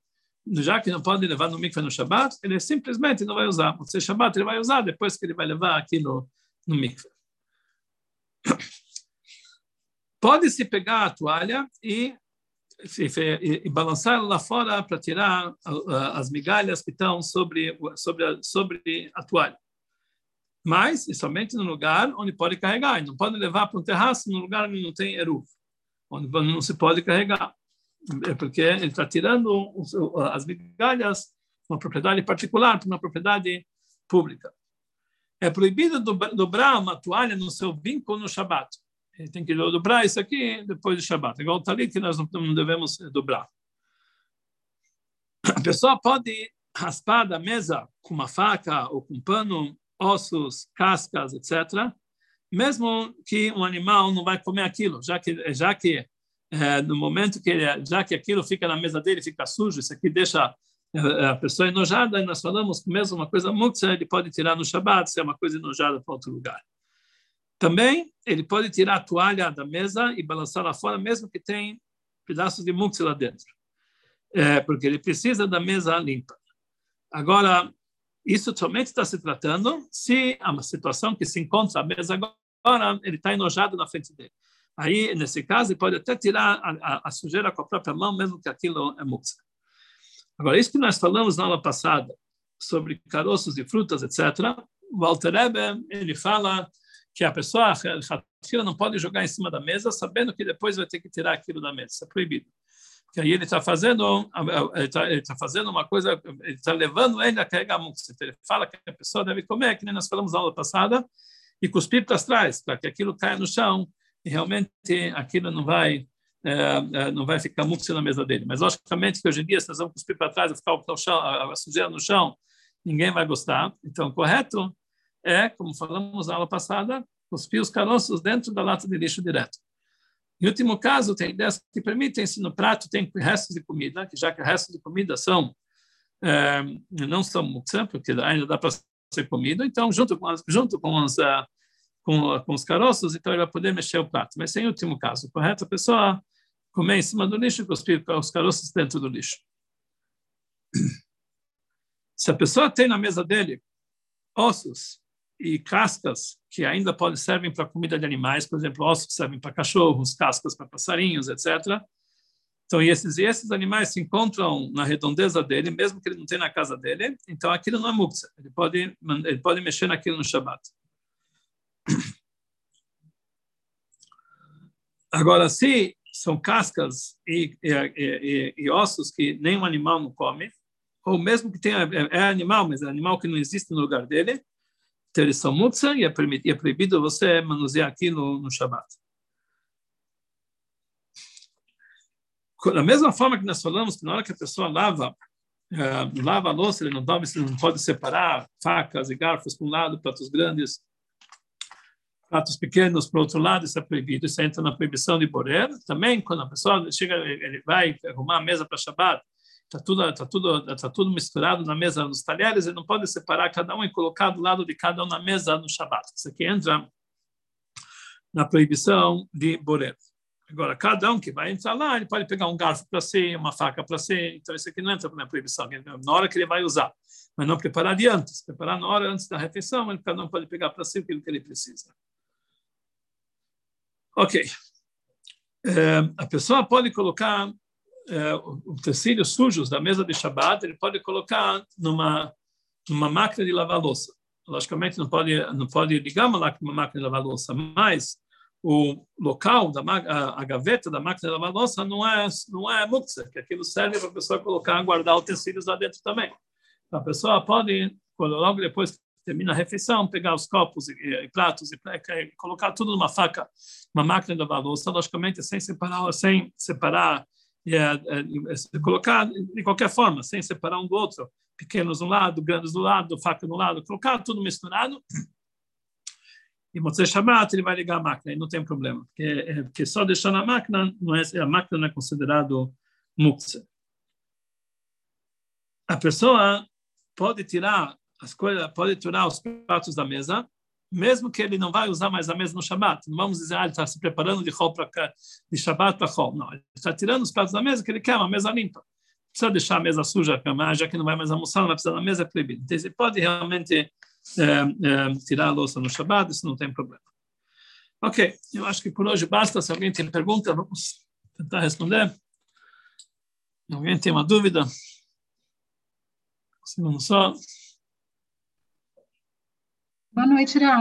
já que não pode levar no mikve no Shabbat, ele simplesmente não vai usar. O seu Shabbat ele vai usar depois que ele vai levar aqui no, no mikve. Pode-se pegar a toalha e e, e balançar lá fora para tirar as migalhas que estão sobre, sobre, sobre a toalha. Mas e somente no lugar onde pode carregar. E não pode levar para um terraço no lugar onde não tem eruv, onde não se pode carregar. É porque ele está tirando as migalhas de uma propriedade particular para uma propriedade pública. É proibido dobrar uma toalha no seu vínculo no Shabat. Ele tem que dobrar isso aqui depois do Shabat. Igual o talit que nós não devemos dobrar. A pessoa pode raspar da mesa com uma faca ou com um pano, ossos, cascas, etc., mesmo que um animal não vai comer aquilo, já que já que é, no momento que ele, já que aquilo fica na mesa dele, fica sujo, isso aqui deixa é, a pessoa enojada, e nós falamos que mesmo uma coisa muktzah, ele pode tirar no Shabat, se é uma coisa enojada para outro lugar. Também, ele pode tirar a toalha da mesa e balançar lá fora, mesmo que tenha pedaços de muktzah lá dentro, é, porque ele precisa da mesa limpa. Agora, isso somente está se tratando se uma situação que se encontra à mesa agora, ele está enojado na frente dele. Aí, nesse caso, ele pode até tirar a, a, a sujeira com a própria mão, mesmo que aquilo é muktzah. Agora, isso que nós falamos na aula passada sobre caroços de frutas, etc., Walter Ebe, ele fala que a pessoa a não pode jogar em cima da mesa sabendo que depois vai ter que tirar aquilo da mesa. É proibido. Porque aí ele está fazendo, ele está tá fazendo uma coisa, ele está levando ele a carregar a Ele fala que a pessoa deve comer, que nem nós falamos na aula passada, e cuspir para trás, para que aquilo caia no chão e realmente aquilo não vai é, é, não vai ficar muito na mesa dele. Mas logicamente que hoje em dia se nós vamos cuspir para trás e ficar o chão, a, sujeira no chão, ninguém vai gostar. Então, correto é, como falamos na aula passada, cuspir os caroços dentro da lata de lixo direto. Em último caso, tem ideias que permitem, se no prato tem restos de comida, que já que restos de comida são é, não são muktzah, porque ainda dá para ser comido, então, junto com, as, junto com, os, uh, com, com, os caroços, então ele vai poder mexer o prato. Mas em último caso, correto? A pessoa comer em cima do lixo e cuspir os caroços dentro do lixo. Se a pessoa tem na mesa dele ossos e cascas que ainda podem servem para comida de animais, por exemplo, ossos que servem para cachorros, cascas para passarinhos, etc. Então, esses, esses animais se encontram na redondeza dele, mesmo que ele não tenha na casa dele, então aquilo não é muktzah. Ele pode, ele pode mexer naquilo no Shabat. Agora, se são cascas e, e, e, e, ossos que nenhum animal não come, ou mesmo que tenha, é, é, animal, mas é animal que não existe no lugar dele, então eles são muktzah e é, proibido você manusear aquilo no Shabat. Da mesma forma que nós falamos que na hora que a pessoa lava uh, lava a louça, ele não, deve, ele não pode separar facas e garfos para um lado, pratos grandes, pratos pequenos para o outro lado, isso é proibido, isso entra na proibição de borer. Também, quando a pessoa chega, ele vai arrumar a mesa para Shabbat, está tudo, tá tudo, tá tudo misturado na mesa, nos talheres, ele não pode separar cada um e colocar do lado de cada um na mesa no Shabbat. Isso aqui entra na proibição de borer. Agora, cada um que vai entrar lá, ele pode pegar um garfo para si, uma faca para si. Então, isso aqui não entra na proibição, na hora que ele vai usar. Mas não preparar de antes. Preparar na hora antes da refeição, ele, cada um pode pegar para si aquilo que ele precisa. Ok. É, a pessoa pode colocar é, utensílios sujos da mesa de Shabbat, ele pode colocar numa, numa máquina de lavar louça. Logicamente, não pode, não pode ligar uma, uma máquina de lavar louça, mas o local da a, a, gaveta da máquina de lavar louça não é não é muktzah, que aquilo serve para a pessoa colocar guardar utensílios lá dentro também. A pessoa pode quando logo depois termina a refeição pegar os copos e, e pratos e, e, colocar tudo numa faca, uma máquina de lavar louça, logicamente sem separar sem separar e, é, é, colocar de qualquer forma, sem separar um do outro, pequenos de um lado, grandes do lado, faca do lado, colocar tudo misturado e Motzei Shabbat ele vai ligar a máquina, e não tem problema, porque, é, porque só deixar na máquina, não é, a máquina não é considerado muktzah. A pessoa pode tirar as coisas, pode tirar os pratos da mesa, mesmo que ele não vai usar mais a mesa no Shabbat. Não vamos dizer, ah, ele está se preparando de, para de Shabbat para Chol. Não, ele está tirando os pratos da mesa que ele quer, uma mesa limpa. Precisa deixar a mesa suja, já que não vai mais almoçar, não vai precisar da mesa, é proibido. Então, ele pode realmente é, é, tirar a louça no Shabbat, isso não tem problema. Ok, eu acho que por hoje basta. Se alguém tem pergunta, vamos tentar responder. Alguém tem uma dúvida? Se não só. Boa noite, Raul.